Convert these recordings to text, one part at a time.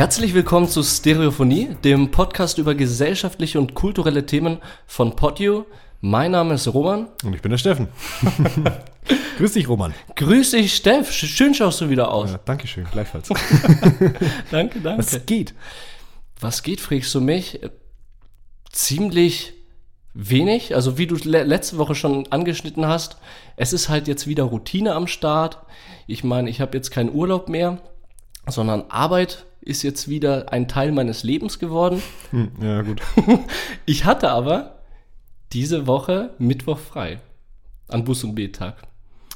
Herzlich willkommen zu Stereophonie, dem Podcast über gesellschaftliche und kulturelle Themen von Podio. Mein Name ist Roman. Und ich bin der Steffen. Grüß dich, Roman. Grüß dich, Steff. Schön schaust du wieder aus. Ja, Dankeschön, gleichfalls. danke, danke. Was geht? Was geht, fragst du mich? Ziemlich wenig. Also wie du le letzte Woche schon angeschnitten hast, es ist halt jetzt wieder Routine am Start. Ich meine, ich habe jetzt keinen Urlaub mehr, sondern Arbeit ist jetzt wieder ein Teil meines Lebens geworden. Hm, ja, gut. Ich hatte aber diese Woche Mittwoch frei. An Bus- und B-Tag.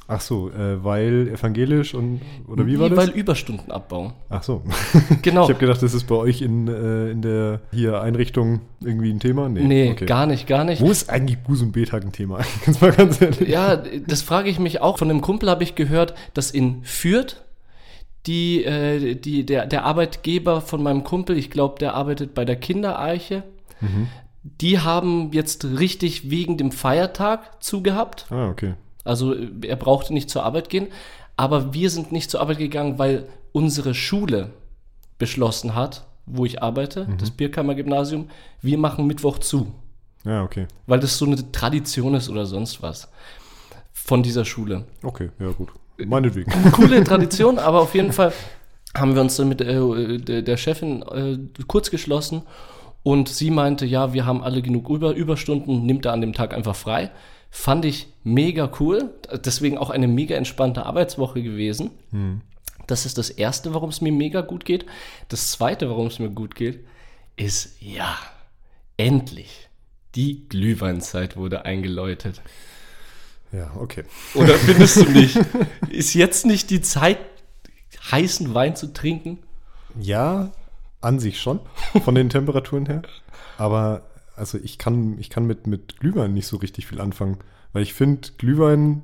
Ach so, äh, weil evangelisch und oder wie war Nee, das? Weil Überstunden abbauen. Ach so. Genau. Ich habe gedacht, das ist bei euch in, äh, in der hier Einrichtung irgendwie ein Thema. Nee, okay. gar nicht, gar nicht. Wo ist eigentlich Bus- und B-Tag ein Thema? Jetzt mal ganz ehrlich. Ja, das frage ich mich auch. Von einem Kumpel habe ich gehört, dass in Fürth die, äh, die, der, der Arbeitgeber von meinem Kumpel, ich glaube, der arbeitet bei der Kindereiche, die haben jetzt richtig wegen dem Feiertag zugehabt. Ah, okay. Also er brauchte nicht zur Arbeit gehen. Aber wir sind nicht zur Arbeit gegangen, weil unsere Schule beschlossen hat, wo ich arbeite, das Bierkammer Gymnasium, wir machen Mittwoch zu. Ja, okay. Weil das so eine Tradition ist oder sonst was. Von dieser Schule. Okay, ja gut. Meinetwegen. Coole Tradition, aber auf jeden Fall haben wir uns dann mit äh, der, der Chefin äh, kurz geschlossen und sie meinte, ja, wir haben alle genug Über Überstunden, nimmt er an dem Tag einfach frei. Fand ich mega cool, deswegen auch eine mega entspannte Arbeitswoche gewesen. Das ist das Erste, warum es mir mega gut geht. Das Zweite, warum es mir gut geht, ist, ja, endlich, die Glühweinzeit wurde eingeläutet. Ja, okay. Oder findest du nicht? Ist jetzt nicht die Zeit, heißen Wein zu trinken? Ja, an sich schon, von den Temperaturen her. Aber also ich kann, ich kann mit, mit Glühwein nicht so richtig viel anfangen. Weil ich finde, Glühwein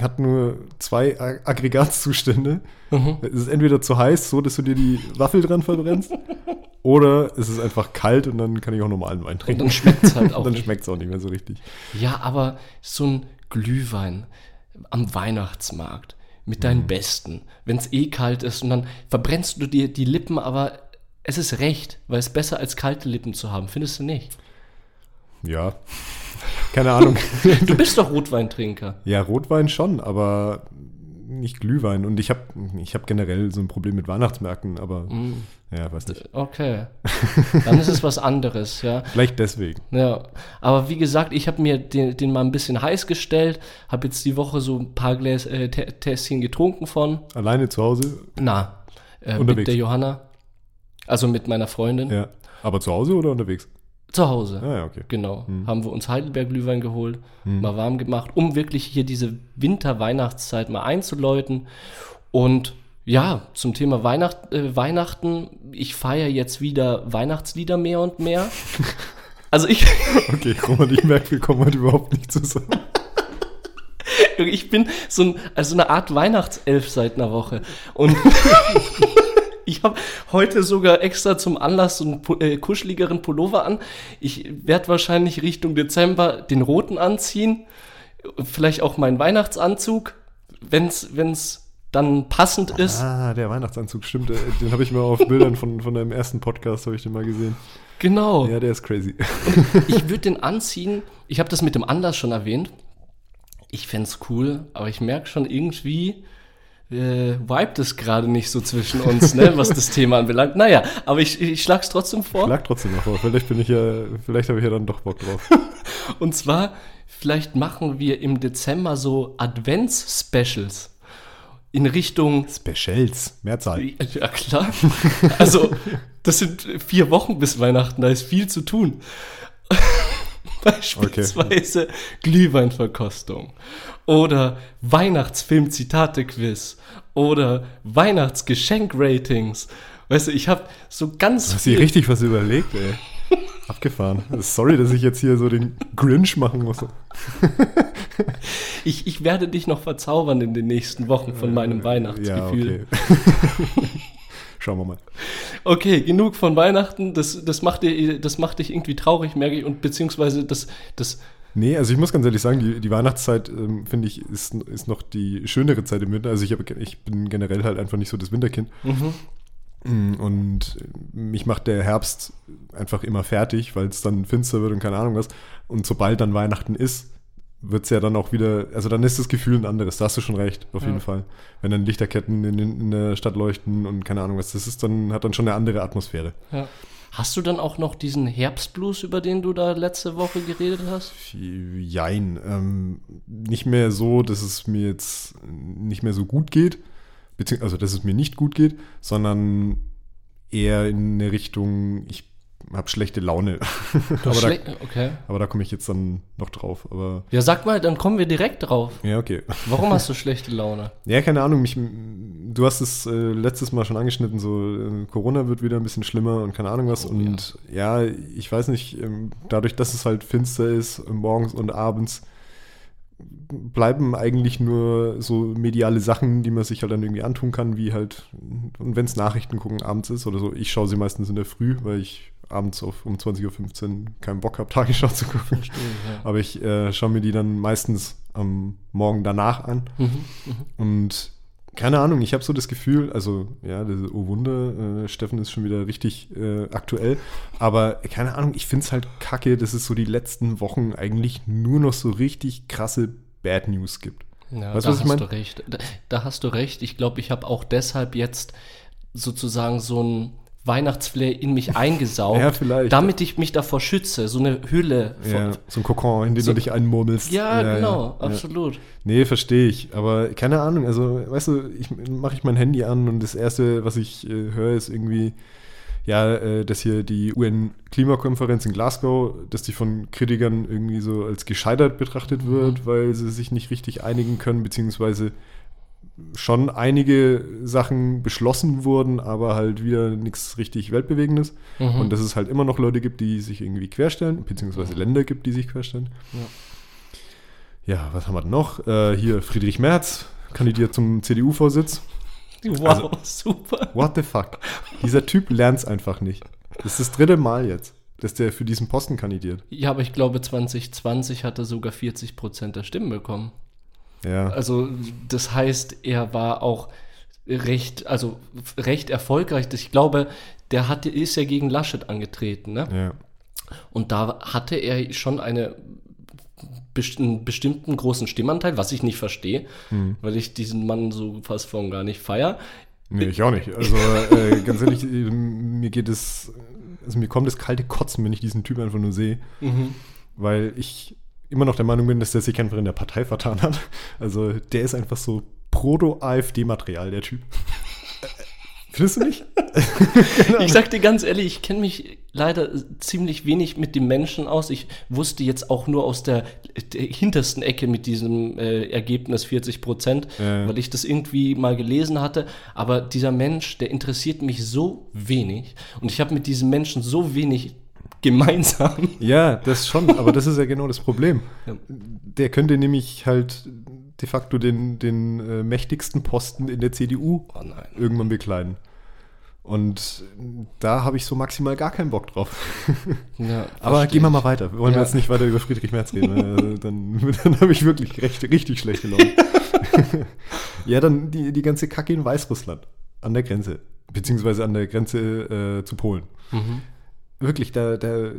hat nur zwei Aggregatzustände. Es ist entweder zu heiß, so dass du dir die Waffel dran verbrennst, oder es ist einfach kalt und dann kann ich auch normalen Wein Und trinken. dann schmeckt es halt auch. Und dann schmeckt es auch nicht mehr so richtig. Ja, aber so ein Glühwein am Weihnachtsmarkt mit deinen Besten, wenn es eh kalt ist und dann verbrennst du dir die Lippen, aber es ist recht, weil es besser als kalte Lippen zu haben, findest du nicht? Ja, keine Ahnung. Du bist doch Rotweintrinker. Ja, Rotwein schon, aber nicht Glühwein. Und ich habe ich hab generell so ein Problem mit Weihnachtsmärkten, aber ja, weiß nicht. Okay. Dann ist es was anderes, ja. Vielleicht deswegen. Ja, aber wie gesagt, ich habe mir den, den mal ein bisschen heiß gestellt, habe jetzt die Woche so ein paar Gläs, äh, Tä- Tässchen getrunken von, Alleine zu Hause? na, äh, mit der Johanna, also mit meiner Freundin, Ja. Aber zu Hause oder unterwegs? Zu Hause. Ah ja, okay. Genau, haben wir uns Heidelberg-Glühwein geholt, mal warm gemacht, um wirklich hier diese Winter-Weihnachtszeit mal einzuläuten. Und ja, zum Thema Weihnacht, äh, Weihnachten, ich feiere jetzt wieder Weihnachtslieder mehr und mehr. Also ich, Okay, Roman, ich merke, wir kommen heute überhaupt nicht zusammen. ich bin so ein, also eine Art Weihnachtself seit einer Woche. Und ich habe heute sogar extra zum Anlass so einen äh, kuscheligeren Pullover an. Ich werde wahrscheinlich Richtung Dezember den roten anziehen. Vielleicht auch meinen Weihnachtsanzug, wenn's, wenn's dann passend ist. Ah, der Weihnachtsanzug, stimmt. äh, Den habe ich mal auf Bildern von, von deinem ersten Podcast, habe ich den mal gesehen. Genau. Ja, der ist crazy. Ich würde den anziehen. Ich habe das mit dem Anlass schon erwähnt. Ich fänd's cool, aber ich merke schon irgendwie, äh, vibet es gerade nicht so zwischen uns, ne, was das Thema anbelangt. Naja, aber ich, ich schlag's trotzdem vor. Schlag trotzdem noch vor. Vielleicht bin ich ja, vielleicht habe ich ja dann doch Bock drauf. Und zwar, vielleicht machen wir im Dezember so Advents-Specials in Richtung. Specials, Mehrzahl. Ja, klar. Also, das sind vier Wochen bis Weihnachten, da ist viel zu tun. Beispielsweise Glühweinverkostung oder Weihnachtsfilm-Zitate-Quiz oder Weihnachtsgeschenk-Ratings. Weißt du, ich habe so ganz Hast du dir richtig was überlegt, ey? Abgefahren. Sorry, dass ich jetzt hier so den Grinch machen muss. Ich, ich werde dich noch verzaubern in den nächsten Wochen von meinem Ja, Weihnachtsgefühl. okay. Schauen wir mal. Okay, genug von Weihnachten. Das, das, macht dir, das macht dich irgendwie traurig, merke ich. Und beziehungsweise das, das Nee, also ich muss ganz ehrlich sagen, die, die Weihnachtszeit, ähm, finde ich, ist, ist noch die schönere Zeit im Winter. Also ich, hab, ich bin generell halt einfach nicht so das Winterkind. Mm, Und mich macht der Herbst einfach immer fertig, weil es dann finster wird und keine Ahnung was. Und sobald dann Weihnachten ist, wird es ja dann auch wieder, also dann ist das Gefühl ein anderes. Da hast du schon recht, auf Ja. jeden Fall. Wenn dann Lichterketten in, in, der Stadt leuchten und keine Ahnung was, das ist dann, hat dann schon eine andere Atmosphäre. Ja. Hast du dann auch noch diesen Herbstblues, über den du da letzte Woche geredet hast? Jein. Ähm, nicht mehr so, dass es mir jetzt nicht mehr so gut geht, beziehungsweise also dass es mir nicht gut geht, sondern eher in eine Richtung, ich habe schlechte Laune. aber, da, Schle- okay. aber da komme ich jetzt dann noch drauf. Aber Ja, sag mal, dann kommen wir direkt drauf. ja, okay. Warum hast du schlechte Laune? Ja, keine Ahnung. Mich, du hast es äh, letztes Mal schon angeschnitten, so äh, Corona wird wieder ein bisschen schlimmer und keine Ahnung was. Oh, und ja. ich weiß nicht, ähm, dadurch, dass es halt finster ist, äh, morgens und abends, bleiben eigentlich nur so mediale Sachen, die man sich halt dann irgendwie antun kann, wie halt, und wenn es Nachrichten gucken abends ist oder so, ich schaue sie meistens in der Früh, weil ich abends auf, um 20.15 Uhr keinen Bock habe, Tagesschau zu gucken. Stimmt, ja. Aber ich äh, schaue mir die dann meistens am Morgen danach an. Mhm, Und keine Ahnung, ich habe so das Gefühl, also ja, das, oh Wunder, äh, Steffen ist schon wieder richtig äh, aktuell, aber keine Ahnung, ich finde es halt kacke, dass es so die letzten Wochen eigentlich nur noch so richtig krasse Bad News gibt. Ja, Weißt da du, was ich hast mein? du recht. Da, da hast du recht. Ich glaube, ich habe auch deshalb jetzt sozusagen so ein Weihnachtsflair in mich eingesaugt, Ja, vielleicht. damit ich mich davor schütze. So eine Hülle. Ja, so ein Kokon, in den So- du dich einmurmelst. Ja, genau, ja. absolut. Nee, verstehe ich. Aber keine Ahnung, also, weißt du, ich mache ich mein Handy an und das Erste, was ich äh, höre, ist irgendwie, ja, äh, dass hier die UN-Klimakonferenz in Glasgow, dass die von Kritikern irgendwie so als gescheitert betrachtet wird, weil sie sich nicht richtig einigen können, beziehungsweise schon einige Sachen beschlossen wurden, aber halt wieder nichts richtig Weltbewegendes. Mhm. Und dass es halt immer noch Leute gibt, die sich irgendwie querstellen, beziehungsweise Länder gibt, die sich querstellen. Ja, was haben wir denn noch? Äh, hier Friedrich Merz kandidiert zum CDU-Vorsitz. Wow, Also- super. What the fuck? Dieser Typ lernt es einfach nicht. Das ist das dritte Mal jetzt, dass der für diesen Posten kandidiert. Ja, aber ich glaube, 2020 hat er sogar 40 Prozent der Stimmen bekommen. Ja. Also, das heißt, er war auch recht, also recht erfolgreich. Ich glaube, der hatte, ist ja gegen Laschet angetreten, ne? ja. Und da hatte er schon eine einen bestimmten großen Stimmanteil, was ich nicht verstehe, Hm. weil ich diesen Mann so fast von gar nicht feier. Nee, ich auch nicht. Also äh, ganz ehrlich, äh, mir geht es, also mir kommt das kalte Kotzen, wenn ich diesen Typ einfach nur sehe, weil ich immer noch der Meinung bin, dass der sich einfach in der Partei vertan hat. Also der ist einfach so Proto-AfD-Material, der Typ. Äh, Findest du nicht? Ich sag dir ganz ehrlich, ich kenne mich leider ziemlich wenig mit dem Menschen aus. Ich wusste jetzt auch nur aus der, der hintersten Ecke mit diesem äh, Ergebnis 40 Prozent, Ja. weil ich das irgendwie mal gelesen hatte. Aber dieser Mensch, der interessiert mich so wenig und ich habe mit diesem Menschen so wenig gemeinsam. Ja, das schon, aber das ist ja genau das Problem. Ja. Der könnte nämlich halt de facto den, den äh, mächtigsten Posten in der CDU Oh irgendwann bekleiden. Und da habe ich so maximal gar keinen Bock drauf. Ja, Aber gehen wir mal weiter. Wir wollen Ja. jetzt nicht weiter über Friedrich Merz reden. ne? dann dann habe ich wirklich recht, richtig schlechte Laune. ja, dann die, die ganze Kacke in Weißrussland. An der Grenze. Beziehungsweise an der Grenze äh, zu Polen. Mhm. Wirklich, da, da,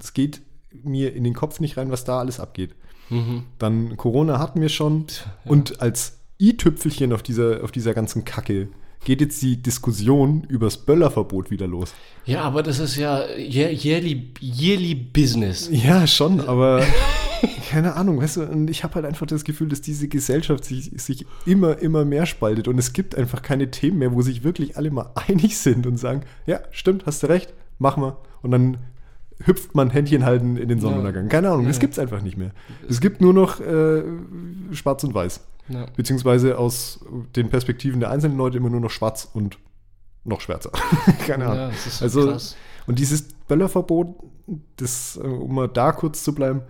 es geht mir in den Kopf nicht rein, was da alles abgeht. Mhm. Dann Corona hatten wir schon. Und als i-Tüpfelchen auf dieser, auf dieser ganzen Kacke geht jetzt die Diskussion über das Böllerverbot wieder los. Ja, aber das ist ja year- yearly, yearly Business. Ja, schon, aber keine Ahnung, weißt du, und ich habe halt einfach das Gefühl, dass diese Gesellschaft sich, sich immer, immer mehr spaltet und es gibt einfach keine Themen mehr, wo sich wirklich alle mal einig sind und sagen, ja, stimmt, hast du recht, machen wir. Und dann hüpft man Händchen halten in den Sonnenuntergang. Keine Ahnung, das Ja. gibt's einfach nicht mehr. Es gibt nur noch äh, schwarz und weiß. Beziehungsweise aus den Perspektiven der einzelnen Leute immer nur noch schwarz und noch schwärzer. Keine Ahnung. So also, krass. und dieses Böllerverbot, das, äh, um mal da kurz zu bleiben,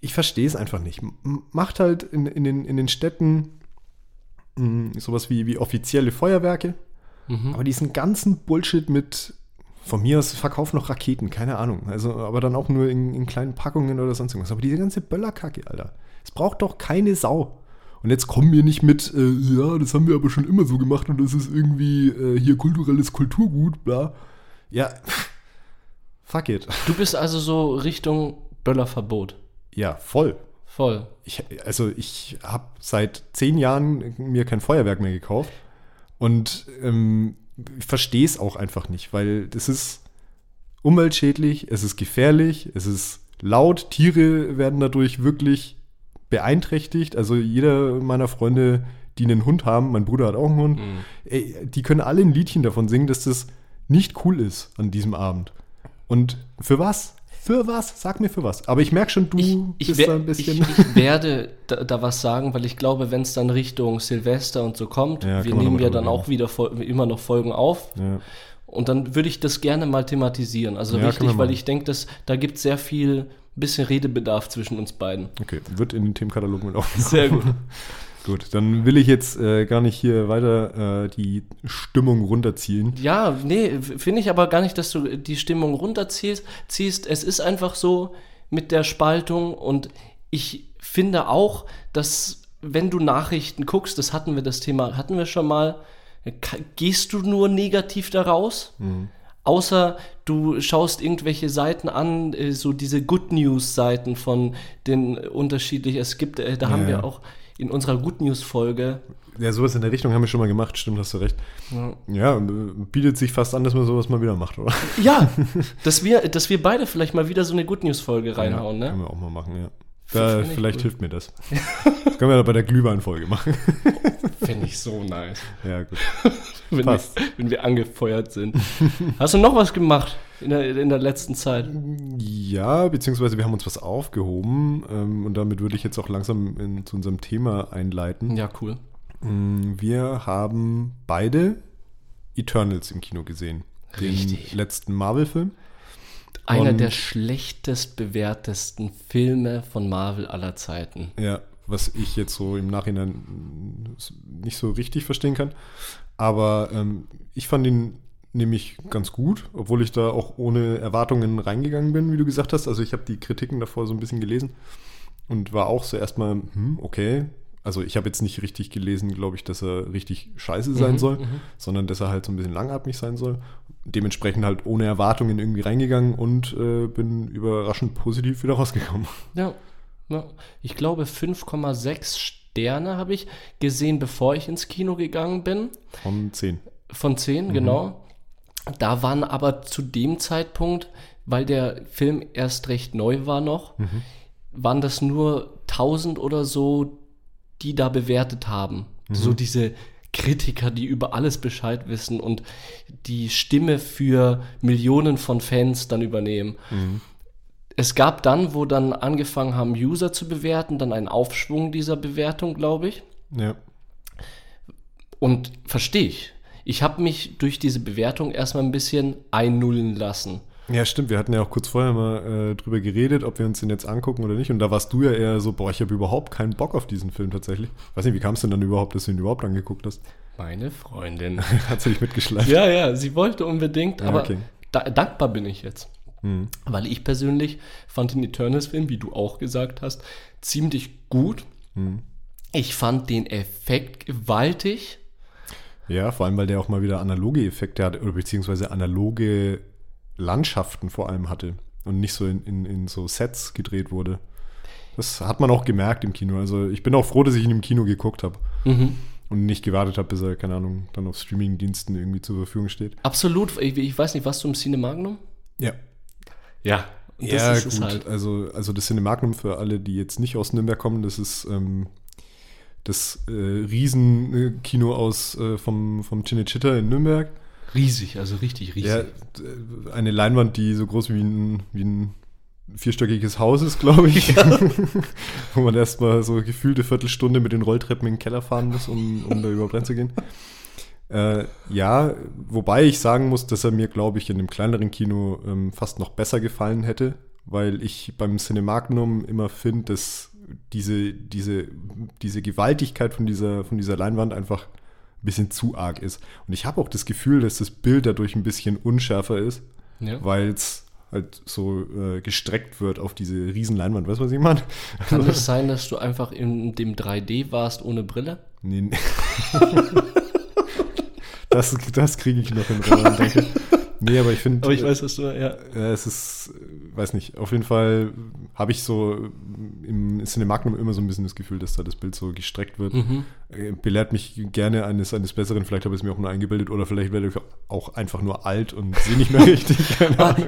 ich verstehe es einfach nicht. Macht halt in, in, den, in den Städten mh, sowas wie, wie offizielle Feuerwerke, Mhm. aber diesen ganzen Bullshit mit, von mir aus, verkauf noch Raketen, keine Ahnung. Also, aber dann auch nur in, in kleinen Packungen oder sonst irgendwas. Aber diese ganze Böllerkacke, Alter. Es braucht doch keine Sau. Und jetzt kommen wir nicht mit, äh, ja, das haben wir aber schon immer so gemacht und das ist irgendwie äh, hier kulturelles Kulturgut, bla. Ja, fuck it. Du bist also so Richtung Böllerverbot. Ja, voll. Voll. Ich, also ich habe seit zehn Jahren mir kein Feuerwerk mehr gekauft und ähm, ich verstehe es auch einfach nicht, weil das ist umweltschädlich, es ist gefährlich, es ist laut, Tiere werden dadurch wirklich beeinträchtigt. Also jeder meiner Freunde, die einen Hund haben, mein Bruder hat auch einen Hund, Mhm. ey, die können alle ein Liedchen davon singen, dass das nicht cool ist an diesem Abend. Und für was? Für was? Sag mir für was. Aber ich merke schon, du Ich, ich, bist da ein bisschen. ich, ich werde da, da was sagen, weil ich glaube, wenn es dann Richtung Silvester und so kommt, Ja, wir nehmen ja dann auch wieder immer noch Folgen auf. ja. Und dann würde ich das gerne mal thematisieren. Also Ja, richtig, weil ich denke, dass da gibt es sehr viel bisschen Redebedarf zwischen uns beiden. Okay, wird in den Themenkatalog mit aufgenommen. Sehr gut. Gut, dann will ich jetzt äh, gar nicht hier weiter äh, die Stimmung runterziehen. Ja, nee, finde ich aber gar nicht, dass du die Stimmung runterziehst. Ziehst. Es ist einfach so mit der Spaltung und ich finde auch, dass wenn du Nachrichten guckst, das hatten wir das Thema, hatten wir schon mal, ka- gehst du nur negativ daraus? Außer du schaust irgendwelche Seiten an, äh, so diese Good News Seiten von den unterschiedlichen, es gibt, äh, da haben Ja. wir auch in unserer Good News Folge, Ja, sowas in der Richtung haben wir schon mal gemacht, stimmt, hast du recht. Ja, äh, bietet sich fast an, dass man sowas mal wieder macht, oder? Ja, dass wir, dass wir beide vielleicht mal wieder so eine Good News Folge reinhauen, ja, Können ne? wir auch mal machen, ja. Da, ich vielleicht hilft mir das. Das können wir bei der Glühwein-Folge machen. Finde ich so nice. ja, gut. Wenn wir, Passt. wenn wir angefeuert sind. Hast du noch was gemacht in der, in der letzten Zeit? Ja, beziehungsweise wir haben uns was aufgehoben ähm, und damit würde ich jetzt auch langsam in, zu unserem Thema einleiten. Ja, cool. Mm, Wir haben beide Eternals im Kino gesehen. Den Richtig. letzten Marvel-Film. Einer der schlechtest bewertesten Filme von Marvel aller Zeiten. Ja, was ich jetzt so im Nachhinein nicht so richtig verstehen kann. Aber ähm, ich fand ihn nämlich ganz gut, obwohl ich da auch ohne Erwartungen reingegangen bin, wie du gesagt hast. Also ich habe die Kritiken davor so ein bisschen gelesen und war auch so erstmal, hm, okay. Also ich habe jetzt nicht richtig gelesen, glaube ich, dass er richtig scheiße sein Mhm, soll, mhm. sondern dass er halt so ein bisschen langatmig sein soll. Dementsprechend halt ohne Erwartungen irgendwie reingegangen und äh, bin überraschend positiv wieder rausgekommen. Ja, ja. Ich glaube, 5,6 Sterne habe ich gesehen, bevor ich ins Kino gegangen bin. Von 10. Von 10, genau. Da waren aber zu dem Zeitpunkt, weil der Film erst recht neu war noch, waren das nur 1000 oder so, die da bewertet haben. So diese Kritiker, die über alles Bescheid wissen und die Stimme für Millionen von Fans dann übernehmen. Es gab dann, wo dann angefangen haben, User zu bewerten, dann einen Aufschwung dieser Bewertung, glaube ich. Ja. Und verstehe ich. Ich habe mich durch diese Bewertung erstmal ein bisschen einnullen lassen. Ja, stimmt. Wir hatten ja auch kurz vorher mal äh, drüber geredet, ob wir uns den jetzt angucken oder nicht. Und da warst du ja eher so, boah, ich habe überhaupt keinen Bock auf diesen Film tatsächlich. Weiß nicht, wie kam es denn dann überhaupt, dass du ihn überhaupt angeguckt hast? Meine Freundin. Hat sie dich mitgeschleift? ja, ja, sie wollte unbedingt, Ja, aber okay. da, dankbar bin ich jetzt. Hm. Weil ich persönlich fand den Eternals-Film, wie du auch gesagt hast, ziemlich gut. Hm. Ich fand den Effekt gewaltig. Ja, vor allem, weil der auch mal wieder analoge Effekte hatte, oder beziehungsweise analoge Landschaften vor allem hatte und nicht so in, in, in so Sets gedreht wurde. Das hat man auch gemerkt im Kino. Also ich bin auch froh, dass ich ihn im Kino geguckt habe Mhm. und nicht gewartet habe, bis er, keine Ahnung, dann auf Streaming-Diensten irgendwie zur Verfügung steht. Absolut. Ich, ich weiß nicht, warst du im Cinemagnum? Ja, Ja. Und ja, es gut. halt. Also, also das Cinemagnum für alle, die jetzt nicht aus Nürnberg kommen, das ist ähm, das äh, Riesenkino aus äh, vom, vom Cinecittà in Nürnberg. Riesig, also richtig riesig. Ja, eine Leinwand, die so groß wie ein, wie ein vierstöckiges Haus ist, glaube ich. Wo man erstmal so gefühlte Viertelstunde mit den Rolltreppen in den Keller fahren muss, um, um da überhaupt reinzugehen. Äh, ja, wobei ich sagen muss, dass er mir, glaube ich, in einem kleineren Kino ähm, fast noch besser gefallen hätte, weil ich beim Cinemagnum immer finde, dass diese, diese, diese Gewaltigkeit von dieser, von dieser Leinwand einfach ein bisschen zu arg ist. Und ich habe auch das Gefühl, dass das Bild dadurch ein bisschen unschärfer ist, Ja. weil es halt so äh, gestreckt wird auf diese riesen Leinwand. Weißt du, was ich meine? Kann es sein, dass du einfach in dem 3D warst ohne Brille? Nee, nee. das das kriege ich noch hin, Roland, danke. Nee, aber ich finde. Aber ich weiß, was du, ja. Äh, es ist, weiß nicht, auf jeden Fall habe ich so im Cinemagnum immer so ein bisschen das Gefühl, dass da das Bild so gestreckt wird. Mhm. Äh, belehrt mich gerne eines, eines Besseren, vielleicht habe ich es mir auch nur eingebildet oder vielleicht werde ich auch einfach nur alt und sehe nicht mehr richtig.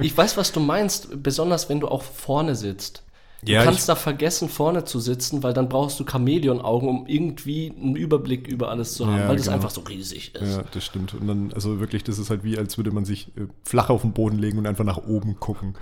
ich weiß, was du meinst, besonders wenn du auch vorne sitzt. Du Ja, kannst da vergessen, vorne zu sitzen, weil dann brauchst du Chamäleon-Augen, um irgendwie einen Überblick über alles zu haben, Ja, weil das genau. einfach so riesig ist. Ja, das stimmt. Und dann, also wirklich, das ist halt wie, als würde man sich äh, flach auf den Boden legen und einfach nach oben gucken.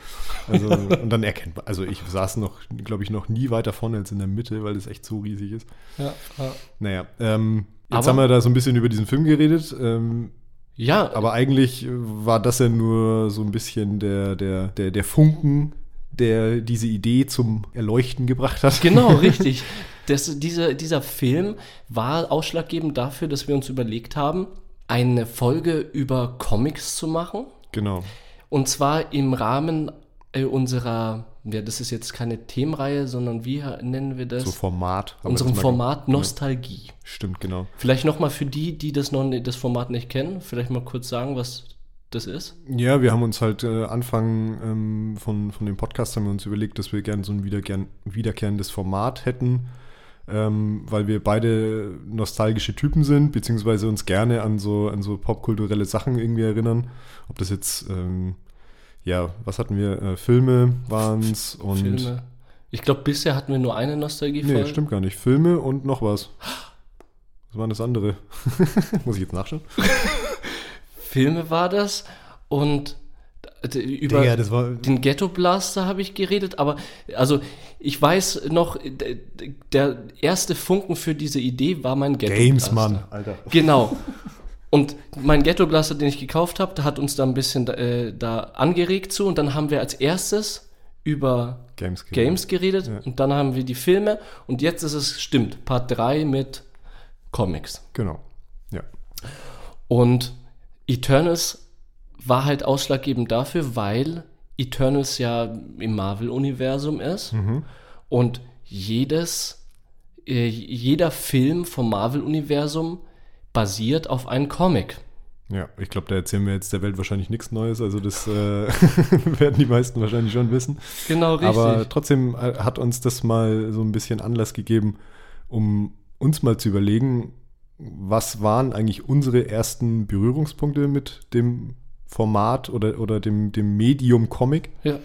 Also, und dann erkennt man, also ich saß noch, glaube ich, noch nie weiter vorne als in der Mitte, weil das echt so riesig ist. Ja, ja. Naja, ähm, jetzt Aber- haben wir da so ein bisschen über diesen Film geredet, ähm, ja aber eigentlich war das ja nur so ein bisschen der, der, der, der Funken, der diese Idee zum Erleuchten gebracht hat. Genau, richtig. Das, diese, dieser Film war ausschlaggebend dafür, dass wir uns überlegt haben, eine Folge über Comics zu machen. Genau. Und zwar im Rahmen äh, unserer, ja, das ist jetzt keine Themenreihe, sondern wie nennen wir das? So Format. Unserem Format Nostalgie. Stimmt, genau. Vielleicht nochmal für die, die das, noch, das Format nicht kennen, vielleicht mal kurz sagen, was das ist. Ja, wir haben uns halt äh, Anfang ähm, von, von dem Podcast haben wir uns überlegt, dass wir gerne so ein wiederkehr, wiederkehrendes Format hätten, ähm, weil wir beide nostalgische Typen sind, beziehungsweise uns gerne an so, an so popkulturelle Sachen irgendwie erinnern. Ob das jetzt, ähm, ja, was hatten wir? Äh, Filme waren es und. Filme. Ich glaube, bisher hatten wir nur eine Nostalgie-Folge. Nee, stimmt gar nicht. Filme und noch was. Was waren das andere? Muss ich jetzt nachschauen? Filme war das und über Digga, das war. den Ghetto Blaster habe ich geredet, aber also ich weiß noch, der erste Funken für diese Idee war mein Ghetto Games, Blaster. Mann, Alter. Genau. Und mein Ghetto Blaster, den ich gekauft habe, der hat uns da ein bisschen äh, da angeregt zu und dann haben wir als erstes über Games. Games geredet Ja. und dann haben wir die Filme und jetzt ist es, stimmt, Part 3 mit Comics. Genau. Ja. Und Eternals war halt ausschlaggebend dafür, weil Eternals ja im Marvel-Universum ist Mhm. und jedes, äh, jeder Film vom Marvel-Universum basiert auf einem Comic. Ja, ich glaube, da erzählen wir jetzt der Welt wahrscheinlich nichts Neues. Also das äh, werden die meisten wahrscheinlich schon wissen. Genau, richtig. Aber trotzdem äh, hat uns das mal so ein bisschen Anlass gegeben, um uns mal zu überlegen, was waren eigentlich unsere ersten Berührungspunkte mit dem Format oder, oder dem, dem Medium Comic. ja.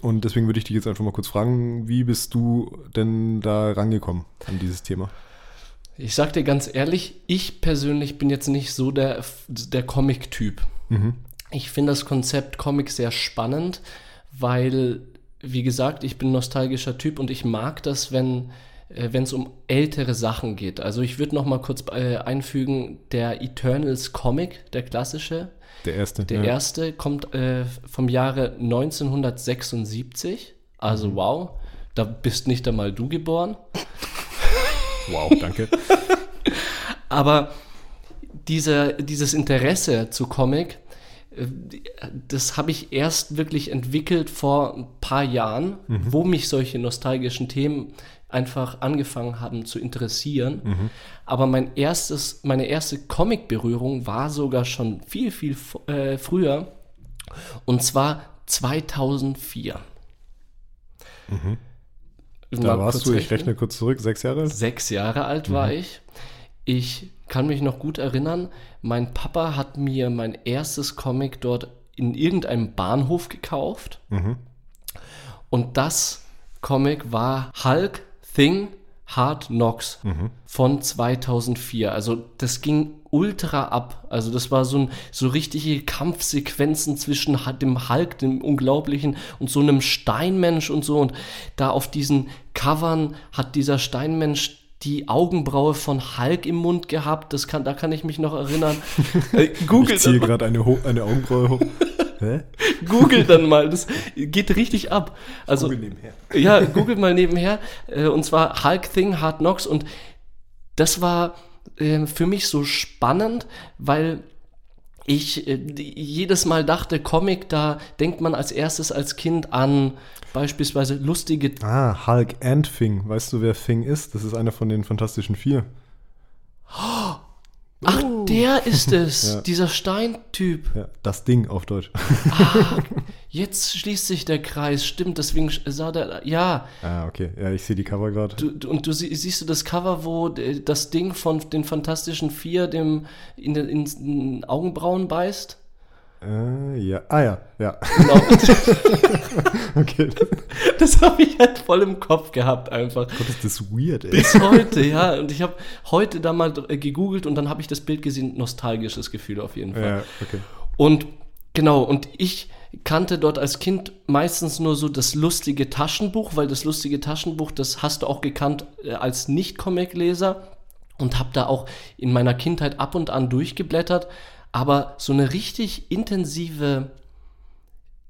Und deswegen würde ich dich jetzt einfach mal kurz fragen, wie bist du denn da rangekommen an dieses Thema? Ich sag dir ganz ehrlich, ich persönlich bin jetzt nicht so der, der Comic-Typ. Mhm. Ich finde das Konzept Comic sehr spannend, weil, wie gesagt, ich bin ein nostalgischer Typ und ich mag das, wenn wenn es um ältere Sachen geht. Also ich würde noch mal kurz äh, einfügen, der Eternals Comic, der klassische, Der erste. der ja. erste kommt äh, vom Jahre 1976. Also Mhm. wow, da bist nicht einmal du geboren. Wow, danke. Aber diese, dieses Interesse zu Comic, äh, das habe ich erst wirklich entwickelt vor ein paar Jahren, wo mich solche nostalgischen Themen einfach angefangen haben zu interessieren. Aber mein erstes, meine erste Comic-Berührung war sogar schon viel, viel äh, früher. Und zwar 2004. Da Mal warst du, ich rechne kurz zurück, sechs Jahre? Sechs Jahre alt war ich. Ich kann mich noch gut erinnern, mein Papa hat mir mein erstes Comic dort in irgendeinem Bahnhof gekauft. Und das Comic war Hulk Thing Hard Knocks von 2004. Also das ging ultra ab. Also das war so, ein, so richtige Kampfsequenzen zwischen dem Hulk, dem Unglaublichen, und so einem Steinmensch und so. Und da auf diesen Covern hat dieser Steinmensch die Augenbraue von Hulk im Mund gehabt. Das kann, da kann ich mich noch erinnern. Äh, Google Ich ziehe gerade eine, eine Augenbraue hoch. Hä? Google dann mal, das geht richtig ab. Also, nebenher. ja, googelt mal nebenher. Äh, und zwar Hulk Thing, Hard Knocks. Und das war äh, für mich so spannend, weil ich äh, jedes Mal dachte, Comic, da denkt man als erstes als Kind an beispielsweise lustige. Ah, Hulk and Fing. Weißt du, wer Fing ist? Das ist einer von den Fantastischen Vier. Ach, der ist es, Ja. dieser Steintyp. Ja, das Ding auf Deutsch. Ah, jetzt schließt sich der Kreis, stimmt, deswegen sah der, ja, ah, okay. Ja, ich sehe die Cover gerade. und du sie, siehst du das Cover, wo äh, das Ding von den Fantastischen Vier dem in den Augenbrauen beißt? Äh, ja. Ah ja, ja. Genau, Okay. das habe ich halt voll im Kopf gehabt einfach. Gott, ist das weird, ey. Bis heute, ja. Und ich habe heute da mal äh, gegoogelt und dann habe ich das Bild gesehen, nostalgisches Gefühl auf jeden Fall. Ja, okay. Und genau, und ich kannte dort als Kind meistens nur so das lustige Taschenbuch, weil das lustige Taschenbuch, das hast du auch gekannt äh, als Nicht-Comic-Leser und habe da auch in meiner Kindheit ab und an durchgeblättert, aber so eine richtig intensive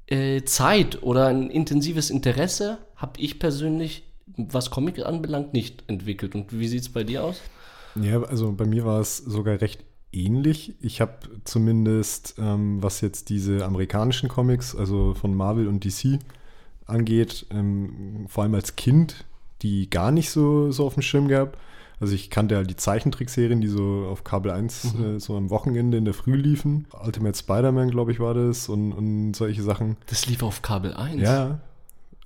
äh, Zeit oder ein intensives Interesse habe ich persönlich, was Comic anbelangt, nicht entwickelt. Und wie sieht es bei dir aus? Ja, also bei mir war es sogar recht ähnlich. Ich habe zumindest, ähm, was jetzt diese amerikanischen Comics, also von Marvel und DC angeht, ähm, vor allem als Kind, die gar nicht so, so auf dem Schirm gehabt. Also ich kannte halt die Zeichentrickserien, die so auf Kabel 1 äh, so am Wochenende in der Früh liefen. Ultimate Spider-Man, glaube ich, war das und, und solche Sachen. Das lief auf Kabel 1. Ja,